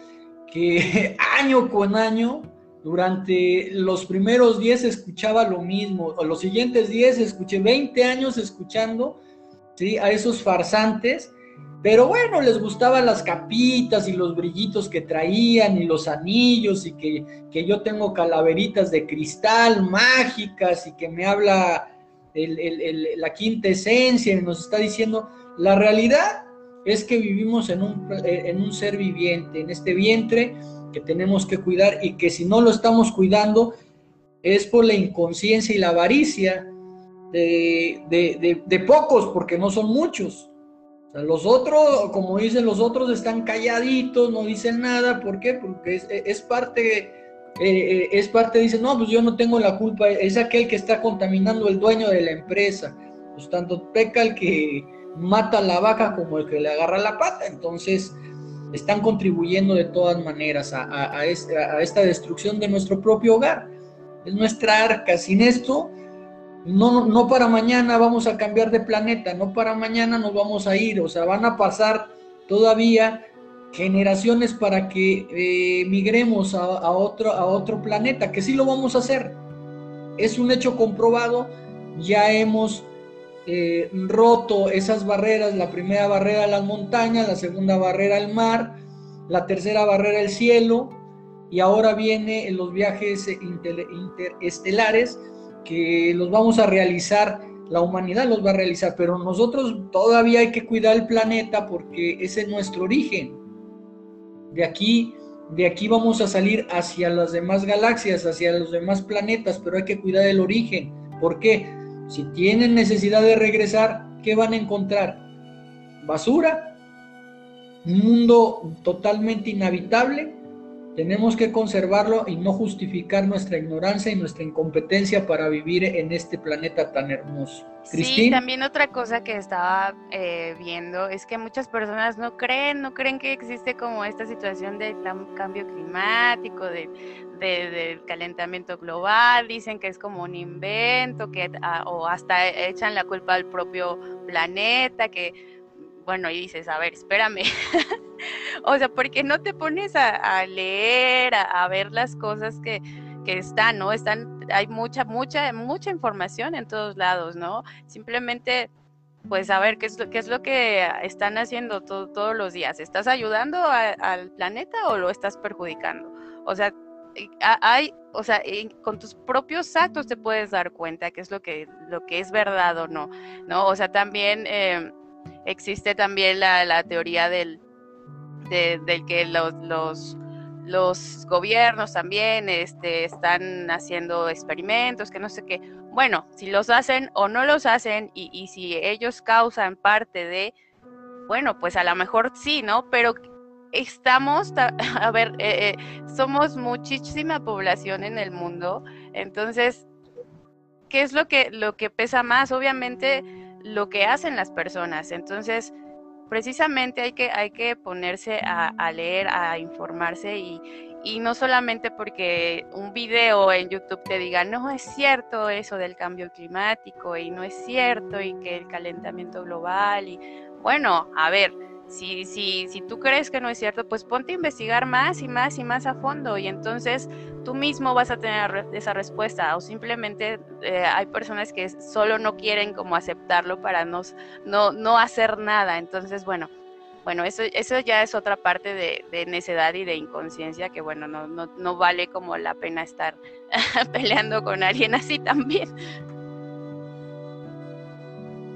que [LAUGHS] año con año, durante los primeros 10 escuchaba lo mismo, o los siguientes 10 escuché 20 años escuchando ¿sí? a esos farsantes, pero bueno, les gustaban las capitas y los brillitos que traían y los anillos y que, que yo tengo calaveritas de cristal mágicas y que me habla la quinta esencia y nos está diciendo la realidad es que vivimos en un, eh, en un ser viviente, en este vientre que tenemos que cuidar y que si no lo estamos cuidando es por la inconsciencia y la avaricia de, pocos, porque no son muchos. los otros, como dicen los otros, están calladitos, no dicen nada. ¿Por qué? Porque es, es parte, eh, eh, es parte, dicen, no, pues yo no tengo la culpa, es aquel que está contaminando el dueño de la empresa. Pues tanto peca el que mata la vaca como el que le agarra la pata. Entonces, están contribuyendo de todas maneras a, esta destrucción de nuestro propio hogar. Es nuestra arca. Sin esto, no, no para mañana vamos a cambiar de planeta, no para mañana nos vamos a ir. O sea, van a pasar todavía generaciones para que eh, migremos a, otro, a otro planeta, que sí lo vamos a hacer. Es un hecho comprobado, ya hemos eh, roto esas barreras, la primera barrera las montañas, la segunda barrera el mar, la tercera barrera el cielo, y ahora vienen los viajes interestelares que los vamos a realizar, la humanidad los va a realizar, pero nosotros todavía hay que cuidar el planeta porque ese es nuestro origen. De aquí, de aquí vamos a salir hacia las demás galaxias, hacia los demás planetas, pero hay que cuidar el origen ¿Por qué? Si tienen necesidad de regresar, ¿qué van a encontrar? Basura, un mundo totalmente inhabitable, tenemos que conservarlo y no justificar nuestra ignorancia y nuestra incompetencia para vivir en este planeta tan hermoso.
Sí, también otra cosa que estaba eh, viendo es que muchas personas no creen, no creen que existe como esta situación de cambio climático, de, del calentamiento global, dicen que es como un invento, que ah, o hasta echan la culpa al propio planeta, que bueno, y dices, a ver, espérame. [LAUGHS] o sea, ¿por qué no te pones a, leer, a, ver las cosas que, que están, ¿no? Están, hay mucha, mucha, mucha información en todos lados, ¿no? Simplemente pues saber qué es lo, qué es lo que están haciendo todos los días. ¿Estás ayudando al planeta o lo estás perjudicando? O sea, hay, o sea, con tus propios actos te puedes dar cuenta qué es lo que, lo que es verdad o no, ¿no? O sea, también em, existe también la, teoría del, del que los, los, los, gobiernos también este, están haciendo experimentos, que no sé qué. Bueno, si los hacen o no los hacen y, y si ellos causan parte de, bueno, pues a lo mejor sí, ¿no? Pero estamos, [LAUGHS] a ver, eh, eh, somos muchísima población en el mundo, entonces, ¿qué es lo que, lo que pesa más? Obviamente, lo que hacen las personas. Entonces, precisamente hay que, hay que ponerse a, leer, a informarse y, y, no solamente porque un video en YouTube te diga, no es cierto eso del cambio climático y no es cierto y que el calentamiento global y bueno, a ver, si, si, si tú crees que no es cierto, pues ponte a investigar más y más y más a fondo y entonces tú mismo vas a tener esa respuesta o simplemente eh, hay personas que solo no quieren como aceptarlo para no, no, no hacer nada. Entonces, bueno, bueno, eso, eso ya es otra parte de, necedad y de inconsciencia que, bueno, no, no, no vale como la pena estar [LAUGHS] peleando con alguien así también.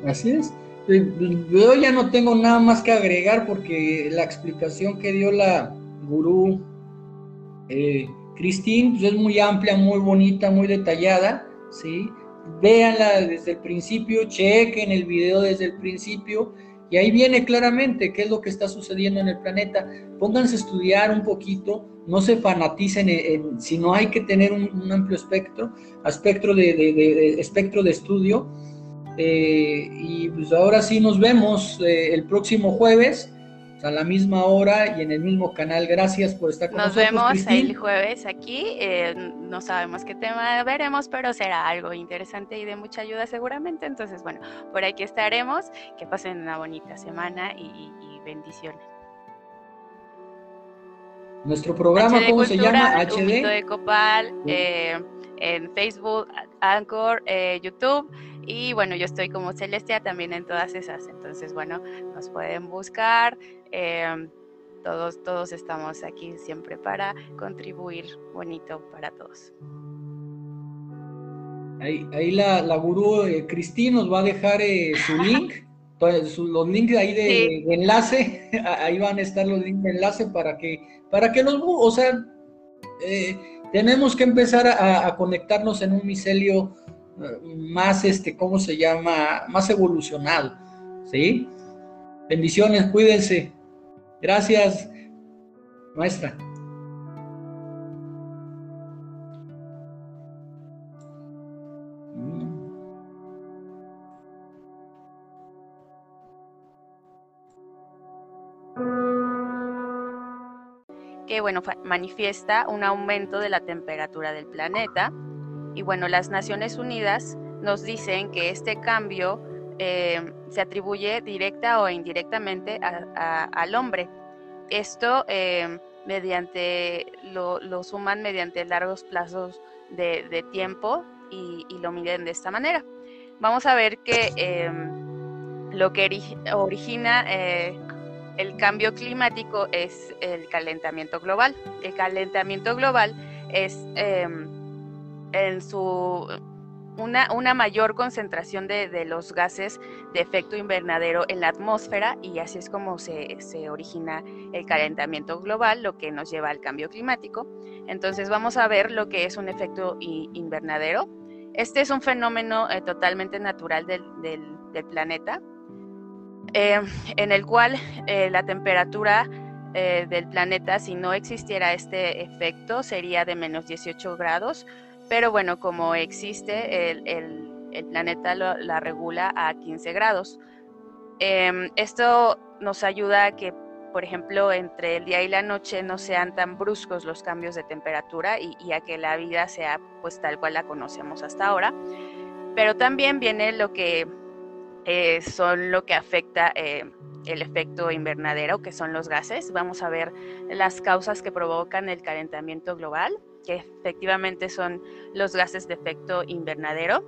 Así es. Yo ya no tengo nada más que agregar porque la explicación que dio la gurú eh, pues, es muy amplia, muy bonita, muy detallada, ¿sí? Véanla desde el principio, chequen el video desde el principio y ahí viene claramente qué es lo que está sucediendo en el planeta. Pónganse a estudiar un poquito, no se fanaticen, en, si no hay que tener un, amplio espectro, espectro de espectro de estudio eh, y pues ahora sí nos vemos eh, el próximo jueves a la misma hora y en el mismo canal. Gracias por estar con
nos nosotros. Nos vemos el jueves aquí. Eh, no sabemos qué tema veremos, pero será algo interesante y de mucha ayuda seguramente. Entonces, bueno, por aquí estaremos. Que pasen una bonita semana y, bendiciones.
Nuestro programa, ¿cómo se llama?
HD. de Copal, en Facebook, Anchor, YouTube. Y bueno, yo estoy como Celestia también en todas esas. Entonces, bueno, nos pueden buscar. Em, todos, todos estamos aquí siempre para contribuir bonito para todos.
Ahí, ahí la, la gurú eh, Cristina nos va a dejar eh, su link, los links ahí de, enlace, [LAUGHS] ahí van a estar los links de enlace para que, para que los, o sea, eh, tenemos que empezar a, conectarnos en un micelio más, este, ¿cómo se llama? Más evolucionado, ¿sí? Bendiciones, cuídense. Gracias, maestra.
Que bueno, manifiesta un aumento de la temperatura del planeta y bueno, las Naciones Unidas nos dicen que este cambio eh, se atribuye directa o indirectamente al hombre. Esto eh, mediante lo, suman mediante largos plazos de, tiempo y, lo miden de esta manera. Vamos a ver que eh, lo que origina el cambio climático es el calentamiento global. El calentamiento global es en su una, una, mayor concentración de, los gases de efecto invernadero en la atmósfera y así es como se, origina el calentamiento global, lo que nos lleva al cambio climático. Entonces vamos a ver lo que es un efecto invernadero Este es un fenómeno eh, totalmente natural del, planeta, eh, en el cual eh, la temperatura del planeta, si no existiera este efecto, sería de menos 18 grados, pero bueno, como existe, el, planeta la regula a 15 grados. esto nos ayuda a que por ejemplo, entre el día y la noche no sean tan bruscos los cambios de temperatura y, a que la vida sea pues tal cual la conocemos hasta ahora. Pero también viene lo que eh, son lo que afecta eh, el efecto invernadero, que son los gases. Vamos a ver las causas que provocan el calentamiento global, que efectivamente son los gases de efecto invernadero,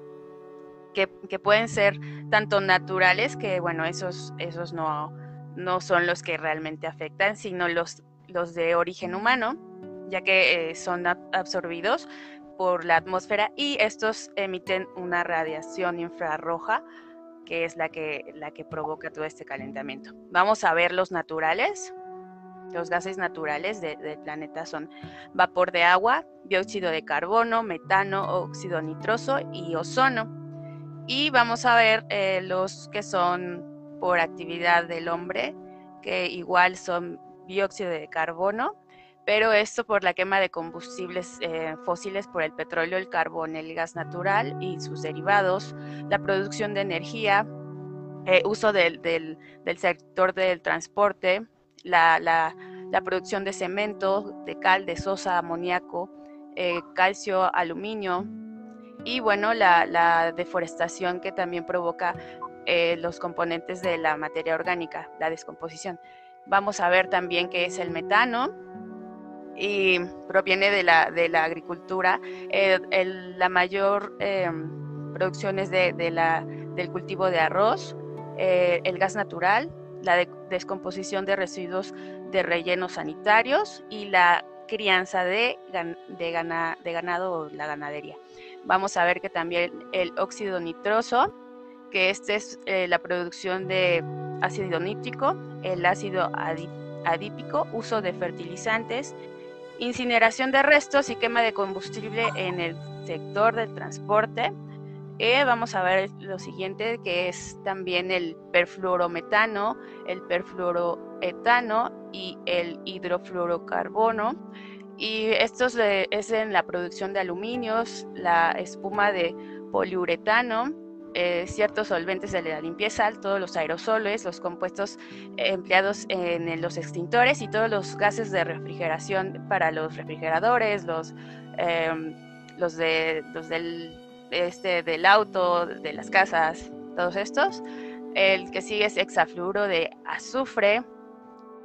que, pueden ser tanto naturales, que bueno, esos, esos no, no son los que realmente afectan, sino los, los de origen humano, ya que eh, son absorbidos por la atmósfera y estos emiten una radiación infrarroja que es la que, la que provoca todo este calentamiento. Vamos a ver los naturales. Los gases naturales del planeta son vapor de agua, dióxido de carbono, metano, óxido nitroso y ozono. Y vamos a ver eh, los que son por actividad del hombre, que igual son dióxido de carbono, pero esto por la quema de combustibles eh, fósiles por el petróleo, el carbón, el gas natural y sus derivados, la producción de energía, eh, uso del, del, sector del transporte, la, la, la, producción de cemento, de cal, de sosa, amoníaco, eh, calcio, aluminio y bueno, la, deforestación que también provoca eh, los componentes de la materia orgánica, la descomposición. Vamos a ver también qué es el metano y proviene de la, de la agricultura. Eh, la mayor eh, producción es de, la, del cultivo de arroz, el gas natural, la descomposición de residuos de rellenos sanitarios y la crianza de, de, de ganado o la ganadería. Vamos a ver que también el óxido nitroso que esta es eh, la producción de ácido nítrico, el ácido adípico, uso de fertilizantes, incineración de restos y quema de combustible en el sector del transporte. Eh, vamos a ver lo siguiente, que es también el perfluorometano, el perfluoroetano y el hidrofluorocarbono. Y esto es en la producción de aluminios, la espuma de poliuretano, eh, ciertos solventes de la limpieza, todos los aerosoles, los compuestos empleados en, los extintores y todos los gases de refrigeración para los refrigeradores, los, em, de, los del, este, del auto, de las casas, todos estos. El que sigue es hexafluoro de azufre,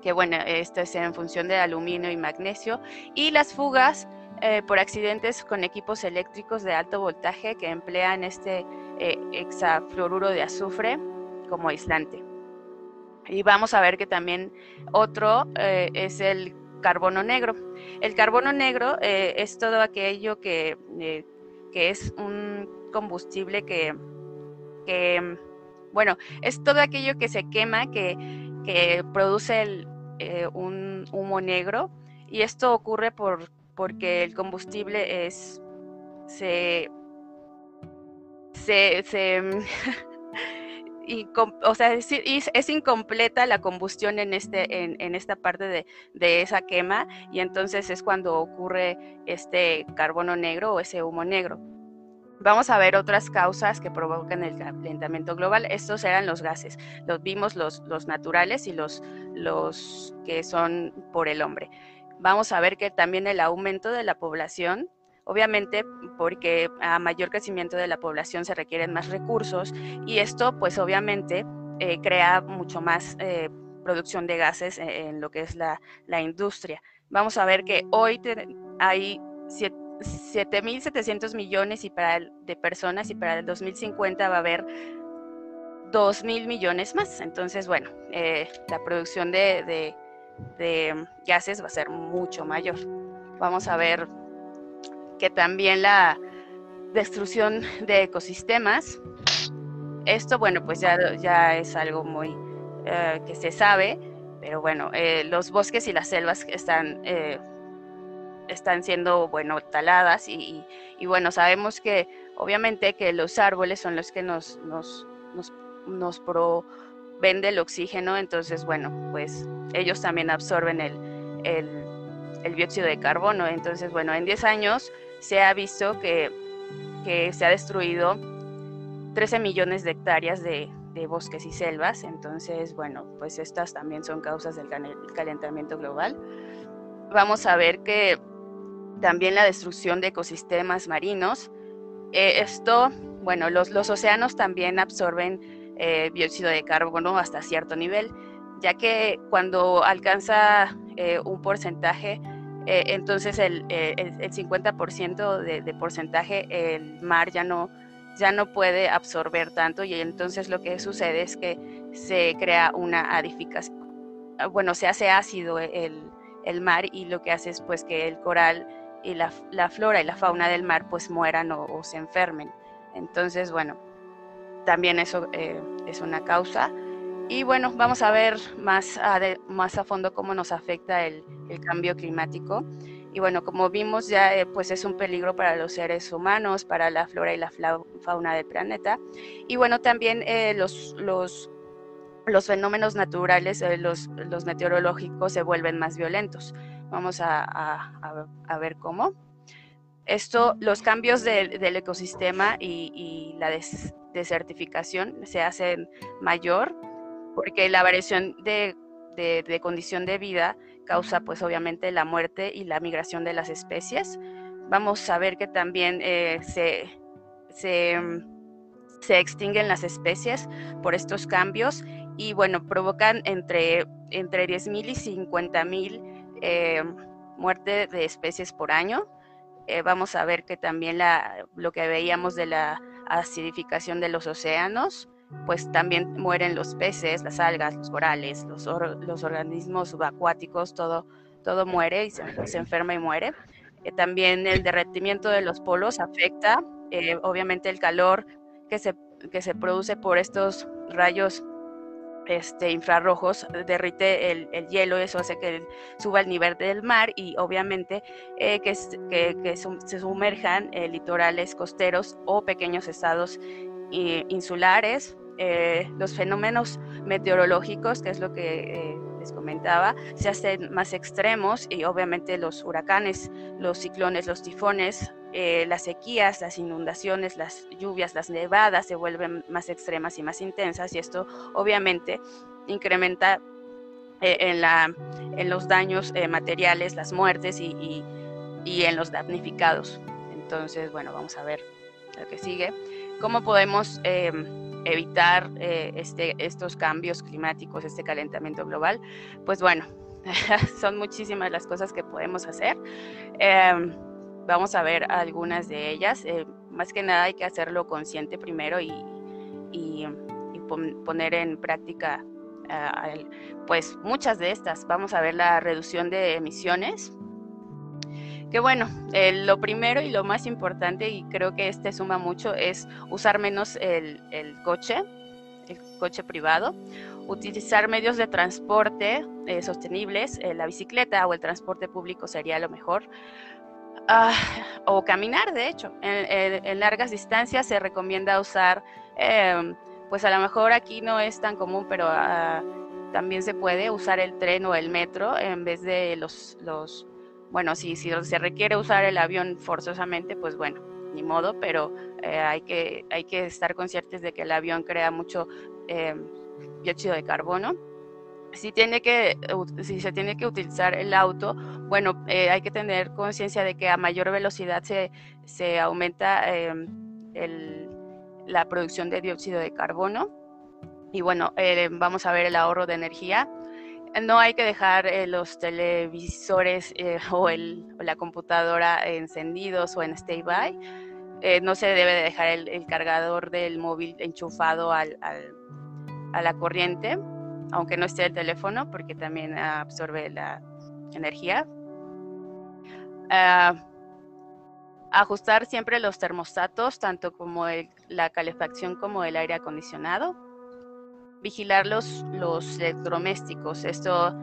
que bueno, esto es en función de aluminio y magnesio, y las fugas eh, por accidentes con equipos eléctricos de alto voltaje que emplean este eh, hexafluoruro de azufre como aislante. Y vamos a ver que también otro eh, es el carbono negro. El carbono negro es todo aquello que, que, es un combustible que, que, bueno, es todo aquello que se quema, que, que produce un humo negro. Y esto ocurre por porque el combustible es, se, se, [LAUGHS] sea, es, incompleta la combustión en, este, en, esta parte de, de, esa quema y entonces es cuando ocurre este carbono negro o ese humo negro. Vamos a ver otras causas que provocan el calentamiento global. Estos eran los gases. Los vimos los, los naturales y los, los que son por el hombre vamos a ver que también el aumento de la población, obviamente porque a mayor crecimiento de la población se requieren más recursos y esto pues obviamente eh, crea mucho más eh, producción de gases e-, en, lo que es la, industria. Vamos a ver que hoy hay 7.700 millones y para de personas y para el 2050 va a haber 2.000 millones más. Entonces, bueno, eh, la producción de de gases va a ser mucho mayor. Vamos a ver que también la destrucción de ecosistemas, esto bueno, pues ya, ya es algo muy eh, que se sabe, pero bueno, eh, los bosques y las selvas están, eh, están siendo, bueno, taladas y, bueno, sabemos que obviamente que los árboles son los que nos, nos, nos, nos proveen del oxígeno, entonces, bueno, pues ellos también absorben el, el, el dióxido de carbono. Entonces, bueno, en 10 años se ha visto que, que se ha destruido 13 millones de hectáreas de, de bosques y selvas. Entonces, bueno, pues estas también son causas del calentamiento global. Vamos a ver que también la destrucción de ecosistemas marinos. Eh, esto, bueno, los, los, océanos también absorben eh, dióxido de carbono hasta cierto nivel, ya que cuando alcanza eh, un porcentaje, entonces el, el, 50% de, de porcentaje el mar ya no ya no puede absorber tanto y entonces lo que sucede es que se crea una adificación, bueno, se hace ácido el, mar y lo que hace es pues que el coral y la, flora y la fauna del mar pues mueran o, se enfermen. Entonces, bueno, también eso eh, es una causa. Y bueno, vamos a ver más a, más a fondo cómo nos afecta el, cambio climático. Y bueno, como vimos ya, eh, pues es un peligro para los seres humanos, para la flora y la fauna del planeta. Y bueno, también eh, los, los, los, fenómenos naturales, eh, los, los, meteorológicos se vuelven más violentos. Vamos a, a, ver cómo. Esto, los cambios del ecosistema y la desertificación se hacen mayor porque la variación de, de, de condición de vida causa pues obviamente la muerte y la migración de las especies. Vamos a ver que también eh, se, mm, se, extinguen las especies por estos cambios y bueno, provocan entre, entre 10.000 y 50.000 eh, muertes de especies por año. Eh, vamos a ver que también la, lo que veíamos de la acidificación de los océanos, pues también mueren los peces, las algas, los corales, los, los organismos subacuáticos, todo, todo muere y se, enferma y muere. Eh, también el derretimiento de los polos afecta, eh, obviamente el calor que se, que se produce por estos rayos este, infrarrojos derrite el, el, hielo, eso hace que suba el nivel del mar y obviamente eh, que, que, que, se sumerjan litorales costeros o pequeños estados insulares, eh, los fenómenos meteorológicos, que es lo que eh, les comentaba, se hacen más extremos y obviamente los huracanes, los ciclones, los tifones, eh, las sequías, las inundaciones, las lluvias, las nevadas se vuelven más extremas y más intensas y esto obviamente incrementa en, la, en, los daños materiales, las muertes y, y en los damnificados. Entonces, bueno, vamos a ver lo que sigue. ¿Cómo podemos evitar eh, este, estos cambios climáticos, este calentamiento global, pues bueno, [LAUGHS] son muchísimas las cosas que podemos hacer. Em, vamos a ver algunas de ellas. Eh, más que nada hay que hacerlo consciente primero y, y, poner en práctica eh, pues muchas de estas. Vamos a ver la reducción de emisiones, que bueno, lo primero y lo más importante, y creo que este suma mucho, es usar menos el, coche, el coche privado, utilizar medios de transporte eh, sostenibles, eh, la bicicleta o el transporte público sería lo mejor. Ah, o caminar, de hecho. En, largas distancias se recomienda usar, em, pues a lo mejor aquí no es tan común, pero ah, también se puede usar el tren o el metro en vez de los bueno, si, si se requiere usar el avión forzosamente, pues bueno, ni modo, pero eh, hay, que, hay que estar conscientes de que el avión crea mucho eh, dióxido de carbono. Si, tiene que, si se tiene que utilizar el auto, bueno, eh, hay que tener conciencia de que a mayor velocidad se, se aumenta em, el, la producción de dióxido de carbono. Y bueno, vamos a ver el ahorro de energía no hay que dejar eh, los televisores eh, [LAUGHS] o, la computadora encendidos o en stand-by. Eh, no se debe de dejar el, cargador del móvil enchufado a la corriente, aunque no esté el teléfono, porque también absorbe la energía. Ah, ajustar siempre los termostatos, tanto como la calefacción como el aire acondicionado vigilar los, los electrodomésticos. Esto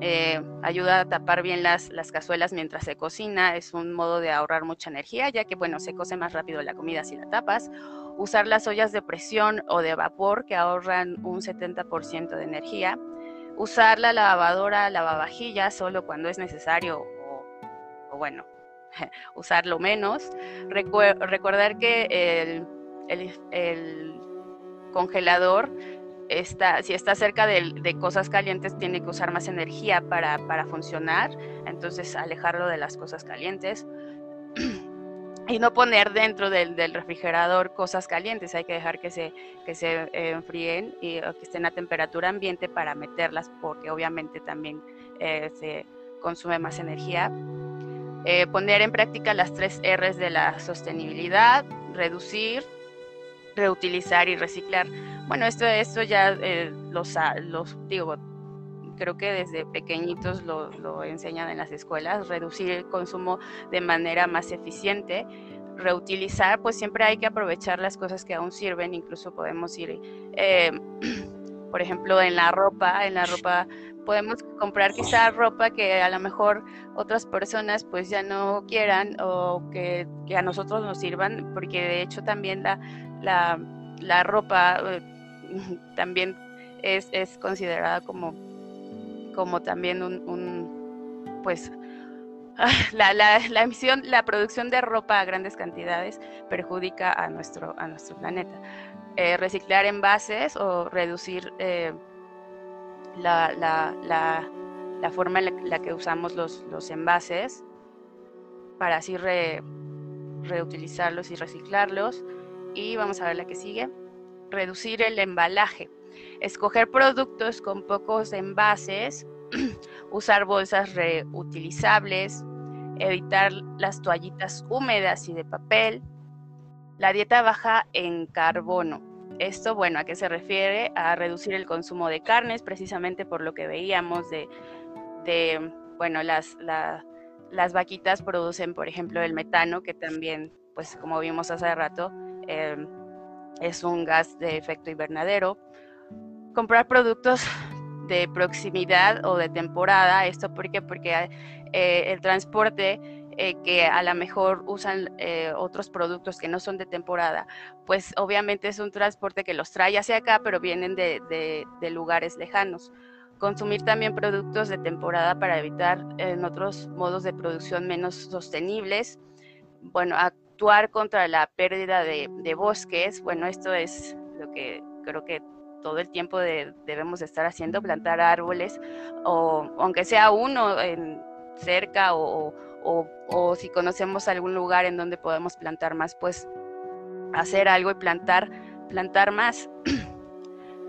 eh, ayuda a tapar bien las, las cazuelas mientras se cocina, es un modo de ahorrar mucha energía, ya que, bueno, se cose más rápido la comida si la tapas. Usar las ollas de presión o de vapor que ahorran un 70% de energía. Usar la lavadora, lavavajillas solo cuando es necesario o, bueno, [LAUGHS] usarlo menos. recordar que el, el, el congelador está, si está cerca de, cosas calientes, tiene que usar más energía para, funcionar, entonces alejarlo de las cosas calientes. [CLEARS THROAT] y no poner dentro del, refrigerador cosas calientes, hay que dejar que se, eh, enfríen y que estén a temperatura ambiente para meterlas, porque obviamente también eh, se consume más energía. Eh, poner en práctica las tres R's de la sostenibilidad, reducir, reutilizar y reciclar. Bueno, esto, esto ya eh, los, los, digo, creo que desde pequeñitos lo, lo, enseñan en las escuelas, reducir el consumo de manera más eficiente, reutilizar, pues siempre hay que aprovechar las cosas que aún sirven, incluso podemos ir, eh, [CLEARS THROAT] por ejemplo, en la ropa, en la ropa podemos comprar quizá ropa que a lo mejor otras personas pues ya no quieran o que, que a nosotros nos sirvan, porque de hecho también la, la, la ropa eh, [LAUGHS] también es, es considerada como, como también un, pues [LAUGHS] la, la, la, emisión, la producción de ropa a grandes cantidades perjudica a nuestro, a nuestro planeta. Eh, reciclar envases o reducir eh, la, la, forma en la, que usamos los, los envases para así reutilizarlos y reciclarlos. Y vamos a ver la que sigue. Reducir el embalaje, escoger productos con pocos envases, [CLEARS THROAT] usar bolsas reutilizables, evitar las toallitas húmedas y de papel, la dieta baja en carbono. Esto, bueno, ¿a qué se refiere? A reducir el consumo de carnes, precisamente por lo que veíamos de, de bueno, las, las vaquitas producen, por ejemplo, el metano, que también, pues como vimos hace rato, eh, es un gas de efecto invernadero. Comprar productos de proximidad o de temporada, esto porque porque eh, el transporte eh, que a lo mejor usan eh, otros productos que no son de temporada, pues obviamente es un transporte que los trae hacia acá, pero vienen de, de lugares lejanos. Consumir también productos de temporada para evitar en otros modos de producción menos sostenibles. Bueno, actuar contra la pérdida de, bosques, bueno, esto es lo que creo que todo el tiempo debemos estar haciendo, plantar árboles, o aunque sea uno en, cerca o, o, si conocemos algún lugar en donde podemos plantar más, pues hacer algo y plantar, plantar más. [CLEARS THROAT]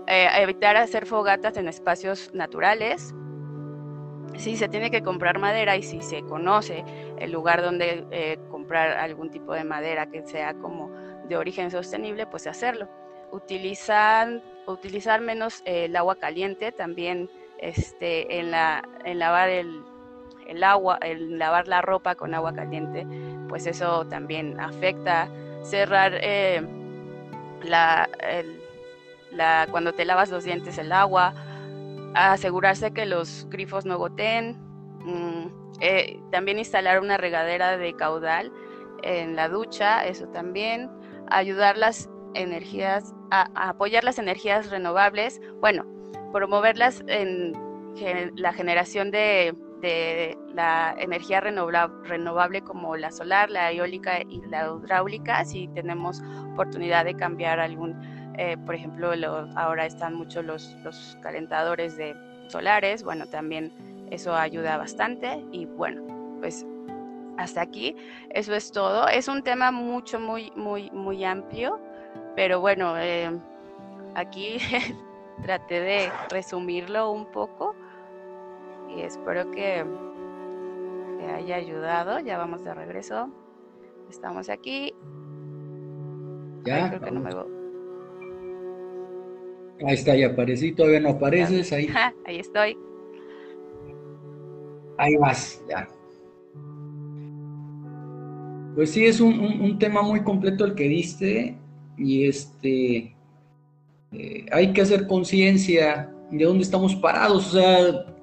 Eh, evitar hacer fogatas en espacios naturales, si se tiene que comprar madera y si se conoce el lugar donde eh, comprar algún tipo de madera que sea como de origen sostenible, pues hacerlo. Utilizar, utilizar menos el agua caliente también este, en, la, en lavar el, el agua, el lavar la ropa con agua caliente, pues eso también afecta. Cerrar eh, la, la, cuando te lavas los dientes el agua, asegurarse que los grifos no goteen, mm, eh, también instalar una regadera de caudal en la ducha, eso también, ayudar las energías, apoyar las energías renovables, bueno, promoverlas en la generación de, la energía renovable como la solar, la eólica y la hidráulica, si tenemos oportunidad de cambiar algún eh, por ejemplo, ahora están muchos los, los, calentadores de solares, bueno, también eso ayuda bastante y bueno, pues hasta aquí, eso es todo. Es un tema mucho, muy, muy, muy amplio, pero bueno, eh, aquí [LAUGHS] traté de resumirlo un poco y espero que, que haya ayudado. Ya vamos de regreso. Estamos aquí.
Ya, creo que no me Ahí está, ya aparecí, todavía no apareces, ahí. [LAUGHS]
ahí estoy.
Ahí vas, ya. Pues sí, es un, tema muy completo el que diste y este, eh, hay que hacer conciencia de dónde estamos parados, o sea,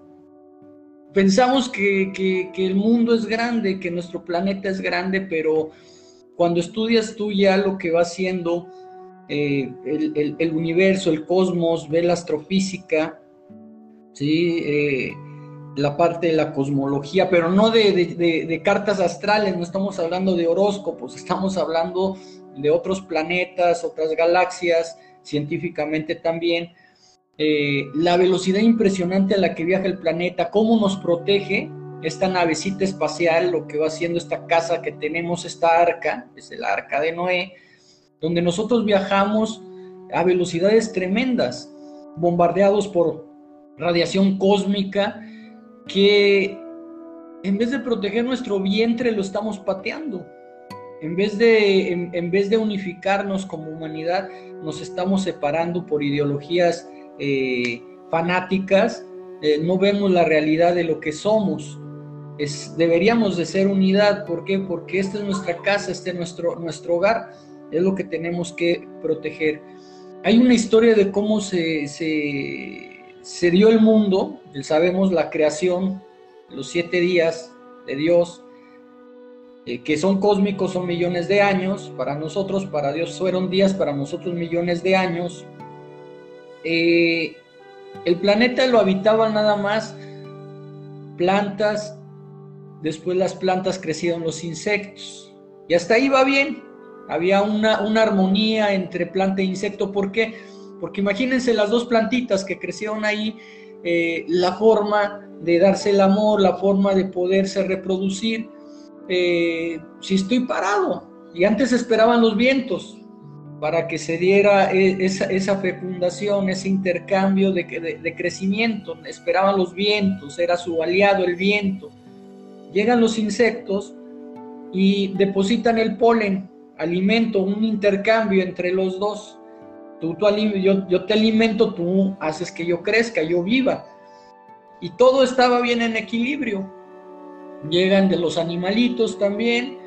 pensamos que, el mundo es grande, que nuestro planeta es grande, pero cuando estudias tú ya lo que va haciendo eh, el, universo, el cosmos, ve la astrofísica, ¿sí? Eh, la parte de la cosmología, pero no de, cartas astrales, no estamos hablando de horóscopos, [LAUGHS] estamos hablando de otros planetas, otras galaxias, científicamente también. Eh, la velocidad impresionante a la que viaja el planeta, cómo nos protege esta navecita espacial, lo que va haciendo esta casa que tenemos, esta arca, es el arca de Noé, donde nosotros viajamos a velocidades tremendas, bombardeados por radiación cósmica, que en vez de proteger nuestro vientre lo estamos pateando. En vez de, en, vez de unificarnos como humanidad, nos estamos separando por ideologías eh, fanáticas, eh, no vemos la realidad de lo que somos. Es, deberíamos de ser unidad, ¿por qué? Porque esta es nuestra casa, este es nuestro, nuestro hogar, es lo que tenemos que proteger. Hay una historia de cómo se, se dio el mundo, sabemos la creación, los siete días de Dios, eh, que son cósmicos, son millones de años, para nosotros, para Dios fueron días, para nosotros millones de años. Eh, el planeta lo habitaban nada más plantas, después las plantas crecieron los insectos, y hasta ahí va bien, había una, una armonía entre planta e insecto, ¿por qué? Porque imagínense las dos plantitas que crecieron ahí, eh, la forma de darse el amor, la forma de poderse reproducir. Eh, si estoy parado, y antes esperaban los vientos para que se diera e, esa, fecundación, ese intercambio de, de crecimiento, esperaban los vientos, era su aliado el viento. Llegan los insectos y depositan el polen, alimento, un intercambio entre los dos yo, te alimento, tú haces que yo crezca, yo viva. Y todo estaba bien en equilibrio. Llegan de los animalitos también,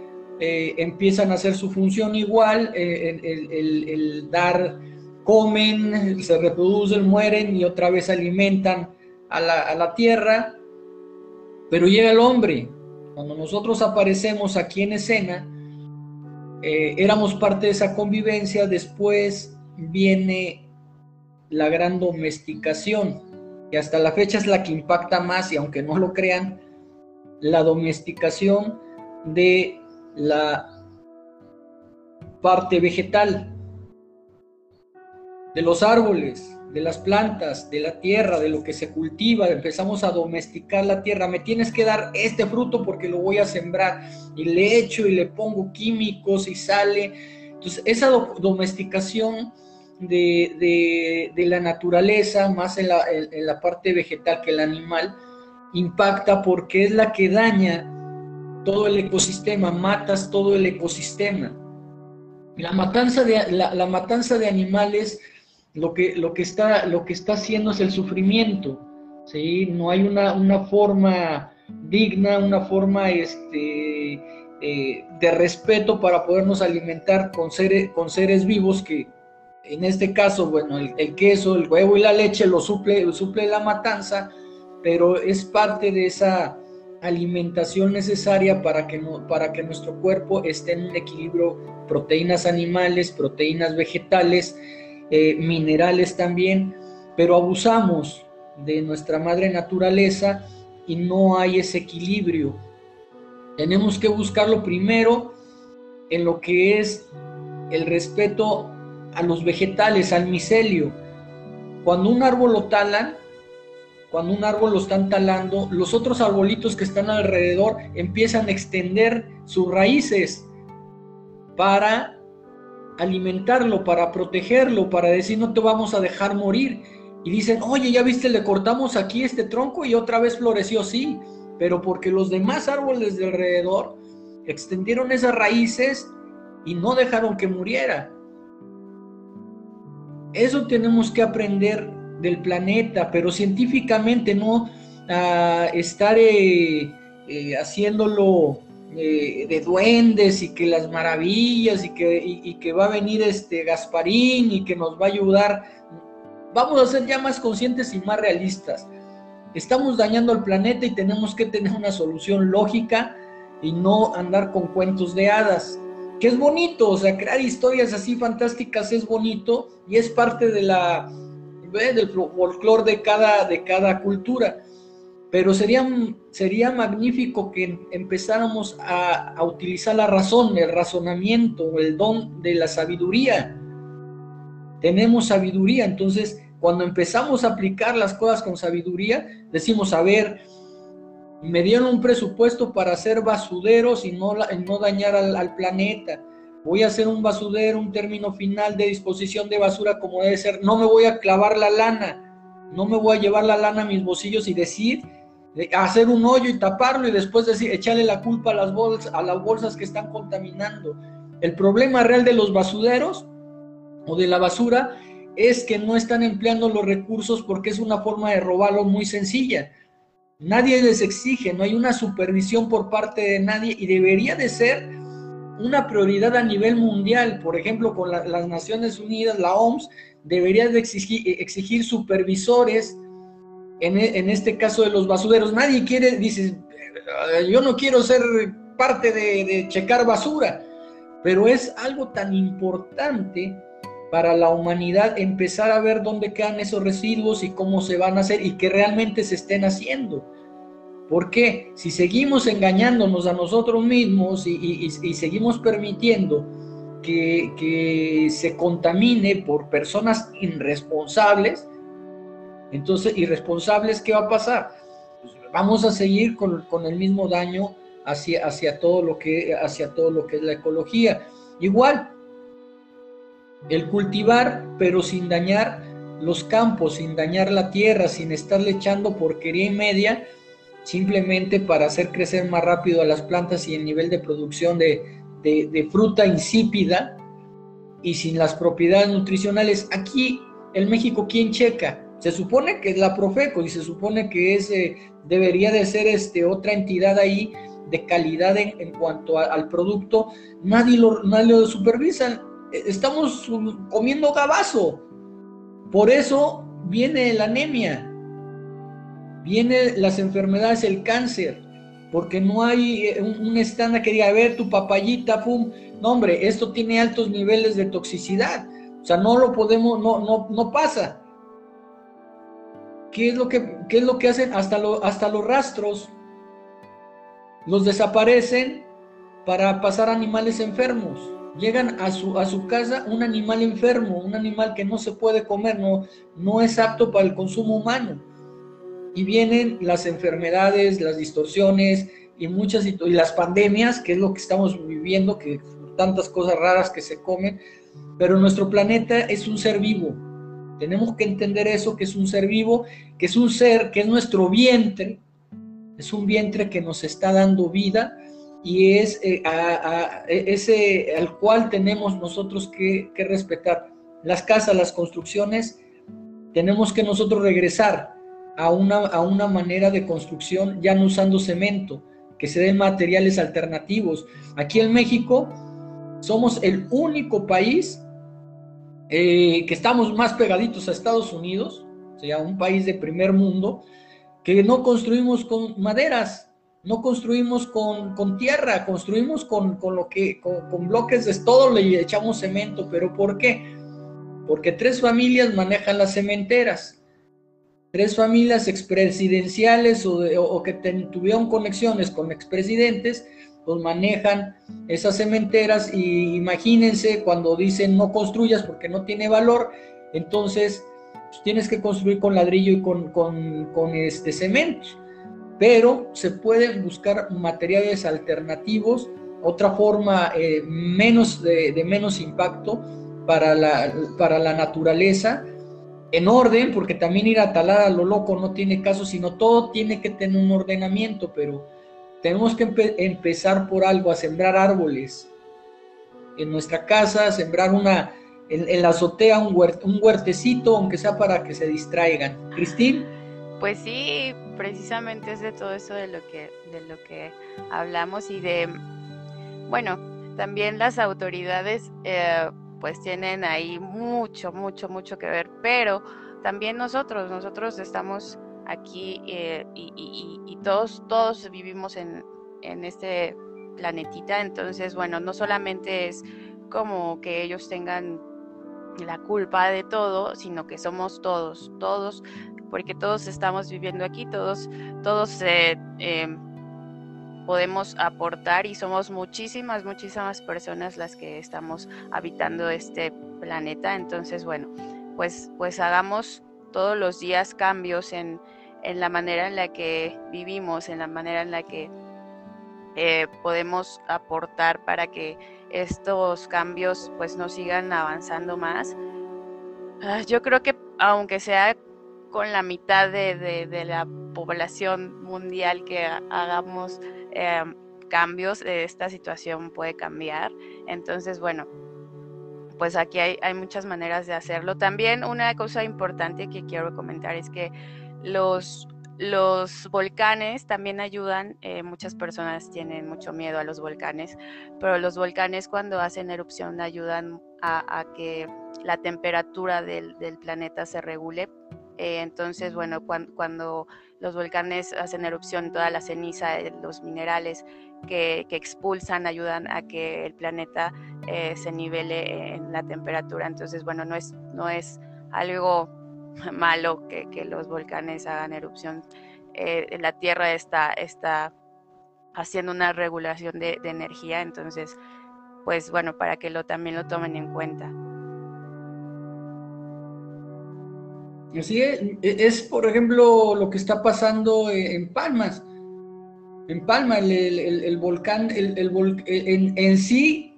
eh, empiezan a hacer su función igual, eh, el, dar, comen, se reproducen, mueren y otra vez alimentan a la, tierra. Pero llega el hombre. Cuando nosotros aparecemos aquí en escena, eh, éramos parte de esa convivencia, después viene la gran domesticación, que hasta la fecha es la que impacta más, y aunque no lo crean, la domesticación de la parte vegetal, de los árboles, de las plantas, de la tierra, de lo que se cultiva, empezamos a domesticar la tierra. Me tienes que dar este fruto porque lo voy a sembrar y le echo y le pongo químicos y sale. Entonces, esa domesticación de, la naturaleza, más en la, parte vegetal que el animal, impacta porque es la que daña todo el ecosistema, matas todo el ecosistema. La matanza de, la, matanza de animales lo que, lo, que está, lo que está haciendo es el sufrimiento, ¿sí? No hay una, una forma digna, una forma este, eh, de respeto para podernos alimentar con seres, con seres vivos que, en este caso, bueno, el, queso, el huevo y la leche lo suple, suple la matanza, pero es parte de esa alimentación necesaria para que, no, para que nuestro cuerpo esté en un equilibrio, proteínas animales, proteínas vegetales, eh, minerales también, pero abusamos de nuestra madre naturaleza y no hay ese equilibrio. Tenemos que buscarlo primero en lo que es el respeto a los vegetales, al micelio. Cuando un árbol lo talan, cuando un árbol lo están talando, los otros arbolitos que están alrededor empiezan a extender sus raíces para alimentarlo, para protegerlo, para decir no te vamos a dejar morir. Y dicen, oye, ya viste, le cortamos aquí este tronco y otra vez floreció, sí, pero porque los demás árboles de alrededor extendieron esas raíces y no dejaron que muriera. Eso tenemos que aprender del planeta, pero científicamente no estar eh, eh, haciéndolo eh, de duendes y que las maravillas y que, que va a venir este Gasparín y que nos va a ayudar. Vamos a ser ya más conscientes y más realistas. estamos dañando al planeta y tenemos que tener una solución lógica y no andar con cuentos de hadas. Que es bonito, o sea, crear historias así fantásticas es bonito y es parte de la, del folclore de cada, de cada cultura. Pero sería, sería magnífico que empezáramos a, a utilizar la razón, el razonamiento, el don de la sabiduría. Tenemos sabiduría, entonces cuando empezamos a aplicar las cosas con sabiduría, decimos, a ver, me dieron un presupuesto para hacer basuderos y no, no dañar al, planeta. Voy a hacer un basudero, un término final de disposición de basura como debe ser. No me voy a clavar la lana, no me voy a llevar la lana a mis bolsillos y decir, hacer un hoyo y taparlo y después decir, echarle la culpa a las bolsas, a las bolsas que están contaminando. El problema real de los basuderos o de la basura es que no están empleando los recursos porque es una forma de robarlo muy sencilla. Nadie les exige, no hay una supervisión por parte de nadie y debería de ser una prioridad a nivel mundial. Por ejemplo, con las Naciones Unidas, la OMS, debería de exigir, supervisores en, en, este caso de los basureros. Nadie quiere, dice, yo no quiero ser parte de, de checar basura, pero es algo tan importante para la humanidad empezar a ver dónde quedan esos residuos y cómo se van a hacer y que realmente se estén haciendo. Porque si seguimos engañándonos a nosotros mismos y, seguimos permitiendo que, que, se contamine por personas irresponsables, entonces, irresponsables, ¿qué va a pasar? Pues vamos a seguir con, el mismo daño hacia, todo lo que, hacia todo lo que es la ecología. Igual, el cultivar, pero sin dañar los campos, sin dañar la tierra, sin estarle echando porquería y media, simplemente para hacer crecer más rápido a las plantas y el nivel de producción de, fruta insípida y sin las propiedades nutricionales. Aquí, en México, ¿quién checa? Se supone que es la Profeco y se supone que ese debería de ser este, otra entidad ahí de calidad en, cuanto al producto. Nadie lo, nadie lo supervisa estamos comiendo gabazo. Por eso viene la anemia, viene las enfermedades, el cáncer, porque no hay eh, un, estándar que diga, a ver, tu papayita, pum, no hombre, esto tiene altos niveles de toxicidad, o sea, no lo podemos, no, no, no pasa. ¿Qué es lo que, qué es lo que hacen? Hasta, lo, hasta los rastros los desaparecen para pasar animales enfermos llegan a su, a su casa un animal enfermo, un animal que no se puede comer, no, no es apto para el consumo humano. Y vienen las enfermedades, las distorsiones y muchas y las pandemias, que es lo que estamos viviendo, que tantas cosas raras que se comen, pero nuestro planeta es un ser vivo. Tenemos que entender eso, que es un ser vivo, que es un ser, que es nuestro vientre, es un vientre que nos está dando vida, y es eh, a, ese al cual tenemos nosotros que, respetar. Las casas, las construcciones, tenemos que nosotros regresar a una, a una manera de construcción ya no usando cemento, que se den materiales alternativos. Aquí en México somos el único país eh, que estamos más pegaditos a Estados Unidos, o sea, un país de primer mundo, que no construimos con maderas, no construimos con, tierra, construimos con, lo que, con, bloques de todo, le echamos cemento, pero ¿por qué? Porque tres familias manejan las cementeras, tres familias expresidenciales o, o que tuvieron conexiones con expresidentes, pues manejan esas cementeras y imagínense cuando dicen no construyas porque no tiene valor, entonces pues, tienes que construir con ladrillo y con, con este cemento. Pero se pueden buscar materiales alternativos, otra forma eh, menos de, menos impacto para la, para la naturaleza, en orden, porque también ir a talar a lo loco no tiene caso, sino todo tiene que tener un ordenamiento, pero tenemos que empezar por algo, a sembrar árboles en nuestra casa, sembrar una, en, la azotea un, un huertecito, aunque sea para que se distraigan. Cristín.
Pues sí, precisamente es de todo eso de lo que, de lo que hablamos y de, bueno, también las autoridades eh, pues tienen ahí mucho, mucho, mucho que ver, pero también nosotros, nosotros estamos aquí eh, y, todos, todos vivimos en, en este planetita, entonces, bueno, no solamente es como que ellos tengan la culpa de todo, sino que somos todos, todos, porque todos estamos viviendo aquí, todos, todos eh, em, podemos aportar y somos muchísimas, muchísimas personas las que estamos habitando este planeta. Entonces, bueno, pues, pues hagamos todos los días cambios en, en la manera en la que vivimos, en la manera en la que eh, podemos aportar para que estos cambios pues no sigan avanzando más. Ah, yo creo que aunque sea con la mitad de, la población mundial que hagamos eh, cambios, esta situación puede cambiar. Entonces, bueno, pues aquí hay, hay, muchas maneras de hacerlo. También una cosa importante que quiero comentar es que los los volcanes también ayudan, eh, muchas personas tienen mucho miedo a los volcanes, pero los volcanes cuando hacen erupción ayudan a, que la temperatura del, planeta se regule. Eh, entonces, bueno, cuando, los volcanes hacen erupción, toda la ceniza, los minerales que, expulsan ayudan a que el planeta eh, se nivele en la temperatura. Entonces, bueno, no es, no es algo [LAUGHS] malo que, los volcanes hagan erupción. Eh, la Tierra está, está haciendo una regulación de, energía, entonces, pues bueno, para que lo, también lo tomen en cuenta.
Así es, e, es por ejemplo lo que está pasando en Palmas. En Palma, el, volcán, el, en, en sí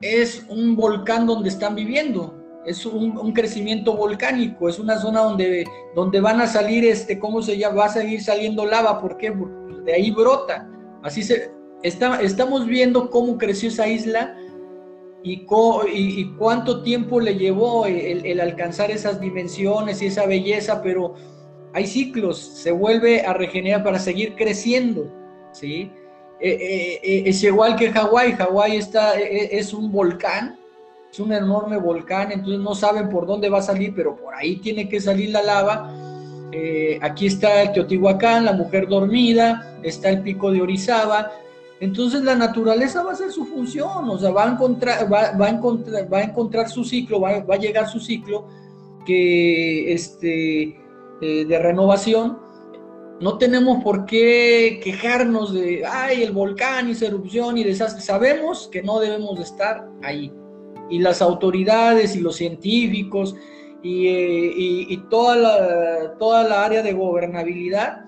es un volcán donde están viviendo es un, crecimiento volcánico, es una zona donde, donde van a salir, este, ¿cómo se llama? Va a seguir saliendo lava, ¿por qué? Porque de ahí brota. Así se, está, estamos viendo cómo creció esa isla y, y, cuánto tiempo le llevó el, alcanzar esas dimensiones y esa belleza, pero hay ciclos, se vuelve a regenerar para seguir creciendo, ¿sí? Eh, eh, eh, es igual que Hawái, Hawái está, es un volcán, es un enorme volcán, entonces no saben por dónde va a salir, pero por ahí tiene que salir la lava. Eh, aquí está el Teotihuacán, la mujer dormida, está el pico de Orizaba. Entonces la naturaleza va a hacer su función, o sea, va a encontrar, va, a encontrar, va a encontrar su ciclo, va, a llegar su ciclo que, este, eh, de renovación. No tenemos por qué quejarnos de, ay, el volcán y erupción y desastre. Sabemos que no debemos de estar ahí y las autoridades y los científicos y, eh, toda, la, toda la área de gobernabilidad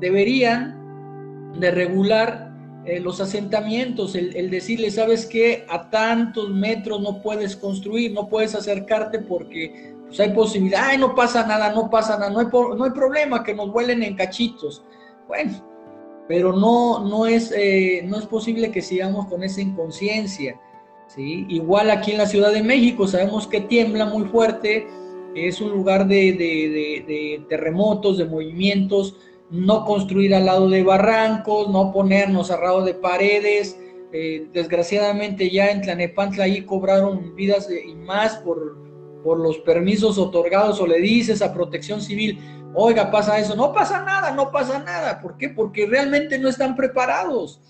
deberían de regular eh, los asentamientos, el, decirle, sabes que a tantos metros no puedes construir, no puedes acercarte porque pues, hay posibilidad, ay, no pasa nada, no pasa nada, no hay, no hay problema que nos vuelen en cachitos. Bueno, pero no, no, es, eh, no es posible que sigamos con esa inconsciencia. ¿Sí? Igual aquí en la Ciudad de México sabemos que tiembla muy fuerte, es un lugar de, terremotos, de movimientos, no construir al lado de barrancos, no ponernos al de paredes. Eh, desgraciadamente ya en Tlanepantla ahí cobraron vidas y más por, por los permisos otorgados o le dices a protección civil, oiga, pasa eso, no pasa nada, no pasa nada. ¿Por qué? Porque realmente no están preparados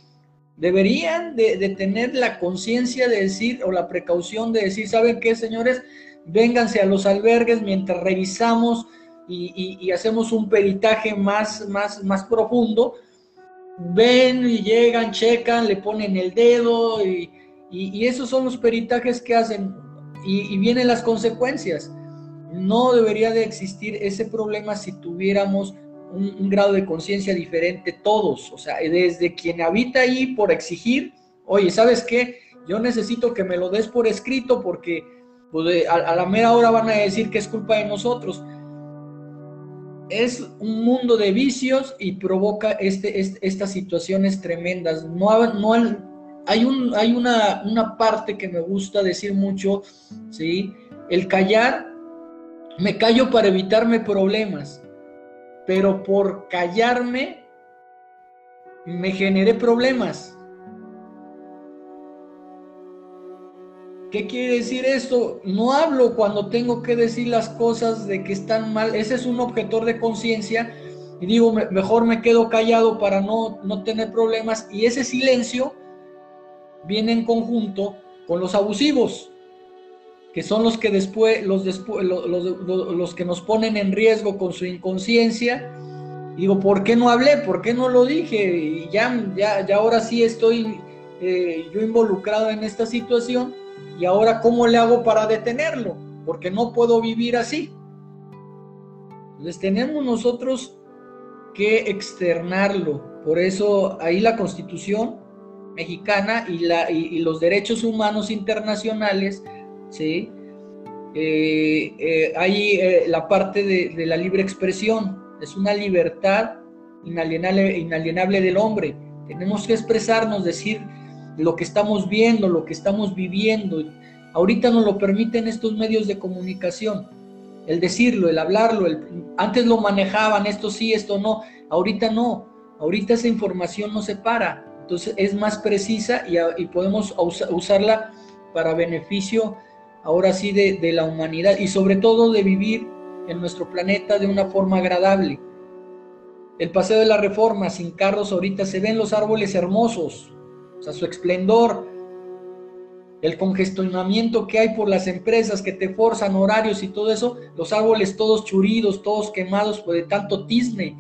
deberían de, tener la conciencia de decir o la precaución de decir, ¿saben qué, señores? Vénganse a los albergues mientras revisamos y, hacemos un peritaje más, más, más profundo. Ven y llegan, checan, le ponen el dedo y, esos son los peritajes que hacen y, vienen las consecuencias. No debería de existir ese problema si tuviéramos un, grado de conciencia diferente todos, o sea, desde quien habita ahí por exigir, oye, ¿sabes qué? Yo necesito que me lo des por escrito porque pues, a, la mera hora van a decir que es culpa de nosotros. Es un mundo de vicios y provoca este, estas situaciones tremendas. No, no hay, un, hay una, una parte que me gusta decir mucho, ¿sí? El callar, me callo para evitarme problemas pero por callarme me generé problemas. ¿Qué quiere decir esto? No hablo cuando tengo que decir las cosas de que están mal. Ese es un objetor de conciencia y digo, mejor me quedo callado para no, no tener problemas y ese silencio viene en conjunto con los abusivos, que son los que después, los, después, los, que nos ponen en riesgo con su inconsciencia. Digo, ¿por qué no hablé? ¿Por qué no lo dije? Y ya, ya, ya ahora sí estoy eh, yo involucrado en esta situación y ahora cómo le hago para detenerlo, porque no puedo vivir así. Entonces tenemos nosotros que externarlo. Por eso ahí la constitución mexicana y, la, y, los derechos humanos internacionales, ¿sí? Eh, eh, hay eh, la parte de, la libre expresión, es una libertad inalienable, del hombre. Tenemos que expresarnos, decir lo que estamos viendo, lo que estamos viviendo. Ahorita nos lo permiten estos medios de comunicación el decirlo, el hablarlo, antes lo manejaban, esto sí, esto no, ahorita no, ahorita esa información no se para, entonces es más precisa y, podemos usarla para beneficio ahora sí de, de la humanidad y sobre todo de vivir en nuestro planeta de una forma agradable. El paseo de la reforma sin carros ahorita se ven los árboles hermosos, o sea, su esplendor, el congestionamiento que hay por las empresas que te forzan horarios y todo eso, los árboles todos churidos, todos quemados por de tanto tizne.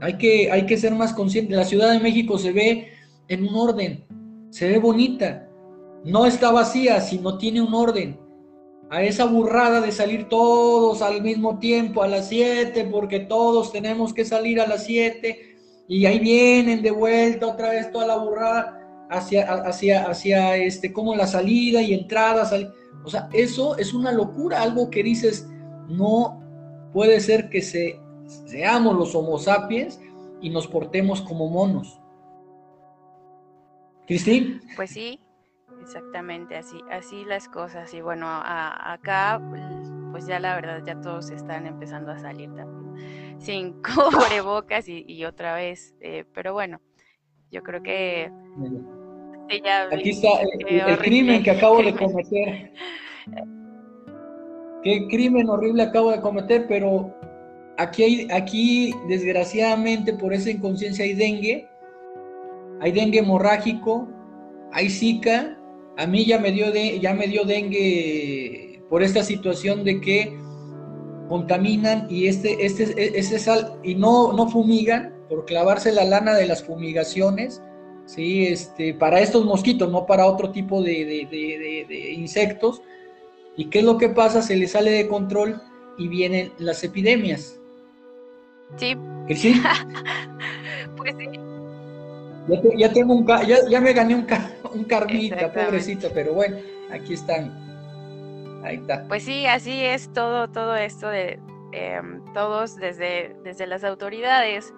Hay que, hay que ser más conscientes. La Ciudad de México se ve en un orden, se ve bonita. No está vacía, sino tiene un orden. A esa burrada de salir todos al mismo tiempo a las 7, porque todos tenemos que salir a las 7, y ahí vienen de vuelta otra vez toda la burrada hacia, hacia, hacia este, como la salida y entrada. O sea, eso es una locura, algo que dices, no puede ser que se, seamos los homo sapiens y nos portemos como monos. Cristín.
Pues sí, exactamente, así, así las cosas. Y bueno, acá, pues ya la verdad, ya todos están empezando a salir también sin [LAUGHS] cubrebocas y, y otra vez, eh, pero bueno, yo creo que
Aquí está el, crimen que acabo de cometer. [LAUGHS] Qué crimen horrible acabo de cometer, pero aquí, hay, aquí desgraciadamente por esa inconsciencia hay dengue, hay dengue hemorrágico, hay zika. A mí ya me dio, de, ya me dio dengue por esta situación de que contaminan y este, este, este sal y no, no fumigan por clavarse la lana de las fumigaciones ¿sí? Este, para estos mosquitos, no para otro tipo de, insectos. ¿Y qué es lo que pasa? Se les sale de control y vienen las epidemias.
Sí.
sí? [LAUGHS] pues sí. Ya, tengo un, ya, me gané un, un carnita, pobrecita, pero bueno, aquí están. Ahí está.
Pues sí, así es todo, todo esto de em, todos desde, desde las autoridades.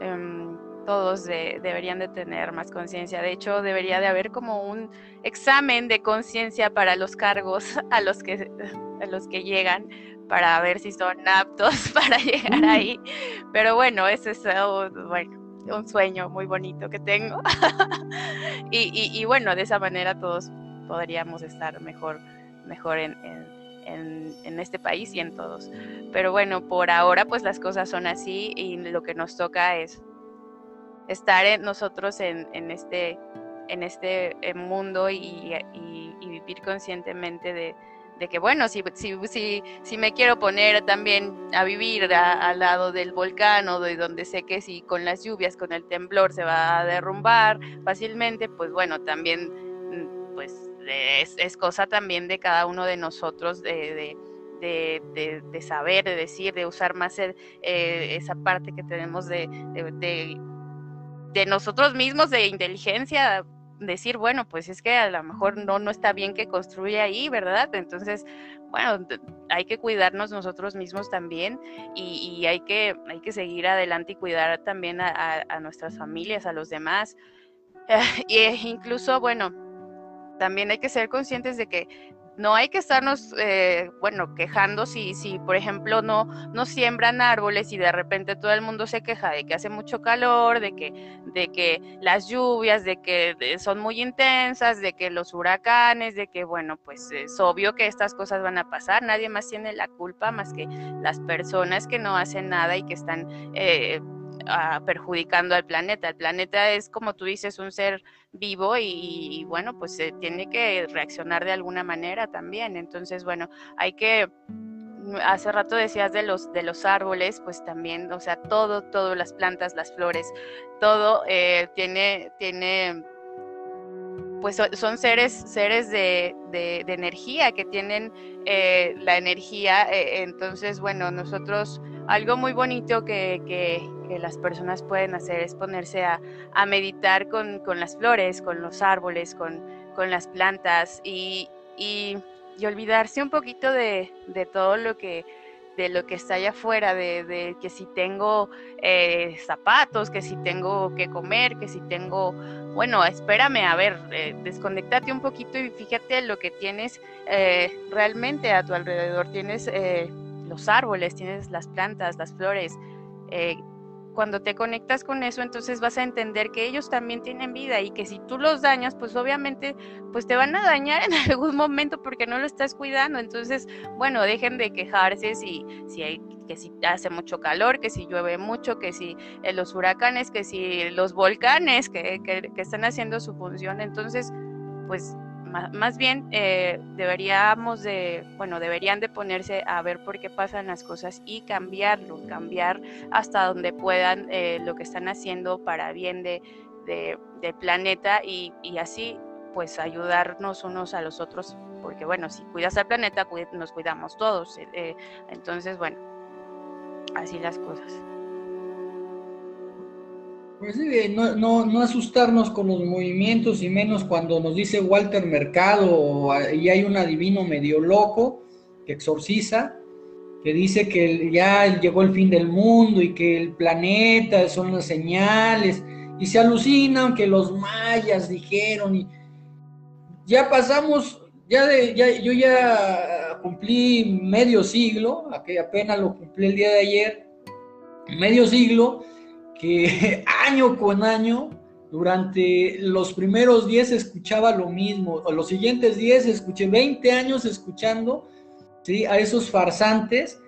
Em, todos deberían de tener más conciencia. De hecho, debería de haber como un examen de conciencia para los cargos [LAUGHS] a los que a los que llegan para ver si son aptos [LAUGHS] para llegar mm. ahí. Pero bueno, ese es bueno, un sueño muy bonito que tengo. [LAUGHS] y, bueno, de esa manera todos podríamos estar mejor, mejor en, en, este país y en todos. Pero bueno, por ahora pues las cosas son así y lo que nos toca es estar nosotros en, este, en este eh, mundo y, vivir conscientemente de, que, bueno, si, si, si, me quiero poner también a vivir al lado del volcán o de donde sé que si con las lluvias, con el temblor se va a derrumbar fácilmente, pues bueno, también mm, pues es, cosa también de cada uno de nosotros de, de saber, de decir, de usar más eh, esa parte que tenemos de, de nosotros mismos de inteligencia decir, bueno, pues es que a lo mejor no, no está bien que construya ahí, ¿verdad? Entonces, bueno, hay que cuidarnos nosotros mismos también y, hay, que, hay que seguir adelante y cuidar también a, nuestras familias, a los demás. [LAUGHS] e incluso, bueno, también hay que ser conscientes de que no hay que estarnos, eh, bueno, quejando si, si, por ejemplo, no, no siembran árboles y de repente todo el mundo se queja de que hace mucho calor, de que, de que las lluvias, de que son muy intensas, de que los huracanes, de que, bueno, pues es obvio que estas cosas van a pasar, nadie más tiene la culpa más que las personas que no hacen nada y que están... Eh, perjudicando al planeta. El planeta es, como tú dices, un ser vivo y, bueno, pues se tiene que reaccionar de alguna manera también. Entonces, bueno, hay que hace rato decías de los de los árboles, pues también, o sea, todo, todo, las plantas, las flores, todo eh, tiene, tiene, pues son seres, seres de, de, energía que tienen eh, la energía. Eh, entonces, bueno, nosotros algo muy bonito que, las personas pueden hacer es ponerse a, meditar con, las flores, con los árboles, con, con las plantas y, y, olvidarse un poquito de, todo lo que de lo que está allá afuera, de, que si tengo eh, zapatos, que si tengo que comer, que si tengo, bueno, espérame, a ver, eh, desconectate un poquito y fíjate lo que tienes eh, realmente a tu alrededor. Tienes eh, los árboles, tienes las plantas, las flores. Cuando te conectas con eso, entonces vas a entender que ellos también tienen vida y que si tú los dañas, pues obviamente, pues te van a dañar [LAUGHS] en algún momento porque no lo estás cuidando. Entonces, bueno, dejen de quejarse si, si hay que si hace mucho calor, que si llueve mucho, que si eh, los huracanes, que si los volcanes que, que, que están haciendo su función. Entonces, pues más, bien eh, deberíamos de, bueno, deberían de ponerse a ver por qué pasan las cosas y cambiarlo, cambiar hasta donde puedan eh, lo que están haciendo para bien de, del planeta y, así pues ayudarnos unos a los otros, porque bueno, si cuidas al planeta, nos cuidamos todos. Eh, entonces, bueno, así las cosas.
Pues no, no, no, asustarnos con los movimientos y menos cuando nos dice Walter Mercado y hay un adivino medio loco que exorciza, que dice que ya llegó el fin del mundo y que el planeta son las señales y se alucinan que los mayas dijeron y ya pasamos, ya, de, ya yo ya cumplí medio siglo, apenas lo cumplí el día de ayer, medio siglo que [LAUGHS] año con año, durante los primeros 10 escuchaba lo mismo, o los siguientes 10 escuché 20 años escuchando ¿sí? a esos farsantes,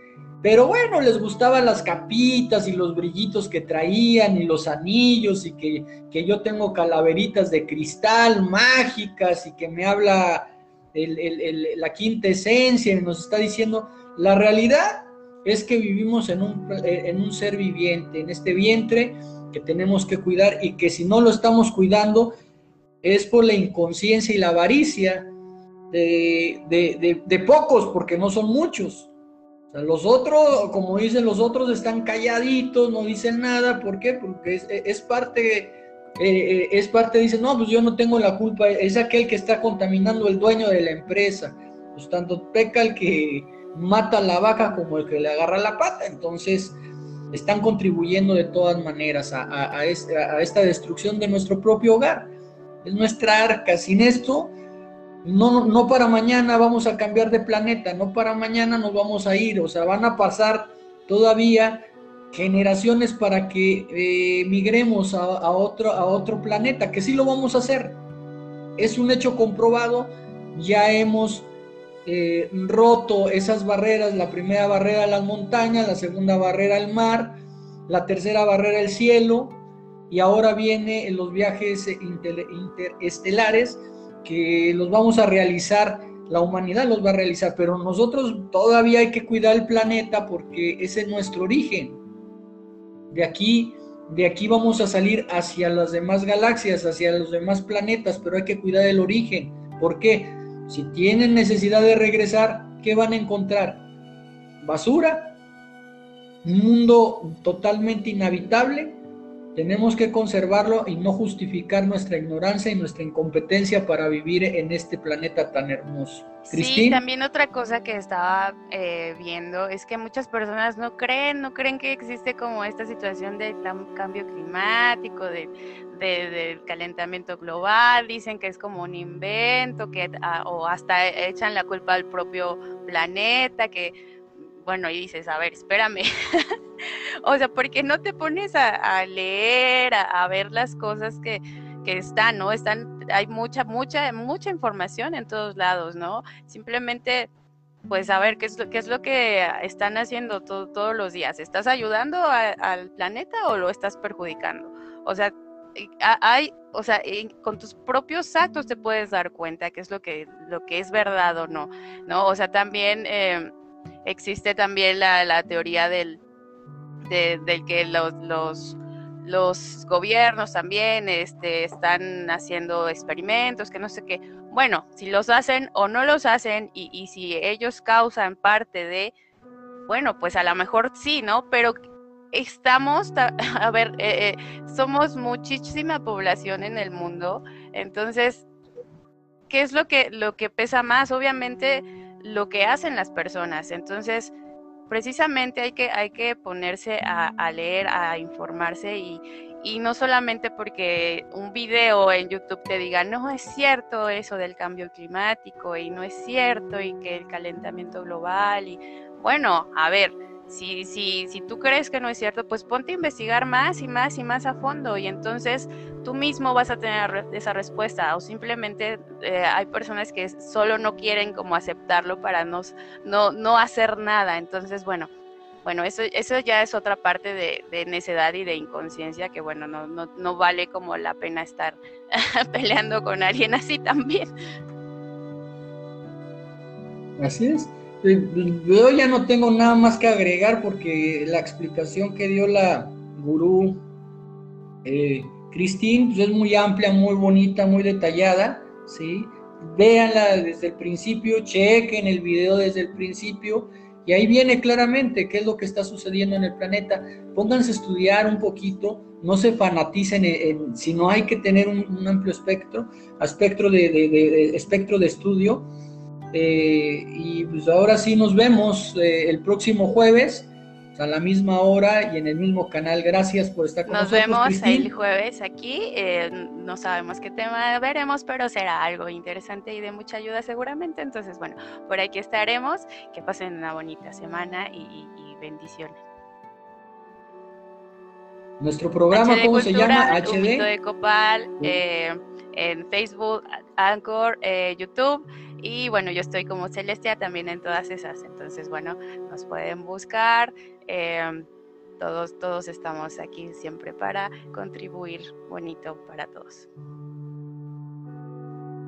pero bueno, les gustaban las capitas y los brillitos que traían y los anillos y que, que yo tengo calaveritas de cristal mágicas y que me habla la quinta esencia y nos está diciendo, la realidad es que vivimos en un, eh, en un ser viviente, en este vientre que tenemos que cuidar y que si no lo estamos cuidando es por la inconsciencia y la avaricia de, pocos, porque no son muchos. los otros, como dicen los otros, están calladitos, no dicen nada. ¿Por qué? Porque es, parte, eh, eh, es parte, dicen, no, pues yo no tengo la culpa, es aquel que está contaminando el dueño de la empresa. Pues tanto peca el que mata la vaca como el que le agarra la pata. Entonces, están contribuyendo de todas maneras a, esta destrucción de nuestro propio hogar. Es nuestra arca. Sin esto, no, no para mañana vamos a cambiar de planeta, no para mañana nos vamos a ir. O sea, van a pasar todavía generaciones para que eh, migremos a, otro, a otro planeta, que sí lo vamos a hacer. Es un hecho comprobado, ya hemos eh, roto esas barreras, la primera barrera las montañas, la segunda barrera el mar, la tercera barrera el cielo, y ahora viene los viajes interestelares que los vamos a realizar, la humanidad los va a realizar, pero nosotros todavía hay que cuidar el planeta porque ese es nuestro origen. De aquí, de aquí vamos a salir hacia las demás galaxias, hacia los demás planetas, pero hay que cuidar el origen. ¿Por qué? Si tienen necesidad de regresar, ¿qué van a encontrar? Basura, un mundo totalmente inhabitable, tenemos que conservarlo y no justificar nuestra ignorancia y nuestra incompetencia para vivir en este planeta tan hermoso.
Sí, también otra cosa que estaba eh, viendo es que muchas personas no creen, no creen que existe como esta situación de cambio climático, de, del calentamiento global, dicen que es como un invento, que ah, o hasta echan la culpa al propio planeta, que bueno, y dices, a ver, espérame. [LAUGHS] o sea, porque no te pones a, leer, a, ver las cosas que, que están, ¿no? Están, hay mucha, mucha, mucha información en todos lados, ¿no? Simplemente pues a ver qué es lo, qué es lo que están haciendo todos los días. ¿Estás ayudando al planeta o lo estás perjudicando? O sea, hay, o sea, con tus propios actos te puedes dar cuenta qué es lo que, lo que es verdad o no, ¿no? O sea, también eh, Existe también la, teoría del, de, que los, los, gobiernos también este, están haciendo experimentos, que no sé qué. Bueno, si los hacen o no los hacen y, si ellos causan parte de, bueno, pues a lo mejor sí, ¿no? Pero estamos, [LAUGHS] a ver, eh, eh, somos muchísima población en el mundo, entonces, ¿qué es lo que, lo que pesa más? Obviamente lo que hacen las personas. Entonces, precisamente hay que, hay que ponerse a, leer, a informarse y, y, no solamente porque un video en YouTube te diga, no es cierto eso del cambio climático y no es cierto y que el calentamiento global y bueno, a ver, si, si, si tú crees que no es cierto, pues ponte a investigar más y más y más a fondo y entonces tú mismo vas a tener esa respuesta o simplemente eh, hay personas que solo no quieren como aceptarlo para no, no, no hacer nada. Entonces, bueno, bueno, eso, eso ya es otra parte de, necedad y de inconsciencia que, bueno, no, no, no vale como la pena estar [LAUGHS] peleando con alguien así también.
Así es. Yo ya no tengo nada más que agregar porque la explicación que dio la gurú eh, pues, es muy amplia, muy bonita, muy detallada, ¿sí? Véanla desde el principio, chequen el video desde el principio y ahí viene claramente qué es lo que está sucediendo en el planeta. Pónganse a estudiar un poquito, no se fanaticen, en, sino hay que tener un, amplio espectro, espectro de espectro de estudio eh, y pues ahora sí nos vemos eh, el próximo jueves a la misma hora y en el mismo canal. Gracias por estar con
nos nosotros. Nos vemos el jueves aquí. Eh, no sabemos qué tema veremos, pero será algo interesante y de mucha ayuda seguramente. Entonces, bueno, por aquí estaremos. Que pasen una bonita semana y, bendiciones.
Nuestro programa, ¿cómo se llama?
HD. de Copal, en Facebook, Anchor, YouTube. Y bueno, yo estoy como Celestia también en todas esas. Entonces, bueno, nos pueden buscar. Em, todos, todos estamos aquí siempre para contribuir bonito para todos.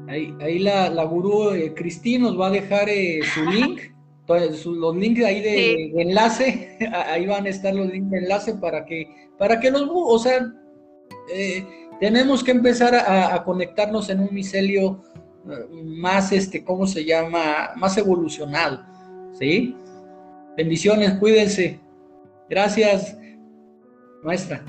Ahí, ahí la, la gurú eh, Cristina nos va a dejar eh, su [LAUGHS] link, los links ahí de, enlace, [LAUGHS] ahí van a estar los links de enlace para que, para que los, o sea, eh, tenemos que empezar a, a, conectarnos en un micelio más, este, ¿cómo se llama? Más evolucionado, ¿sí? Bendiciones, cuídense. Gracias, maestra.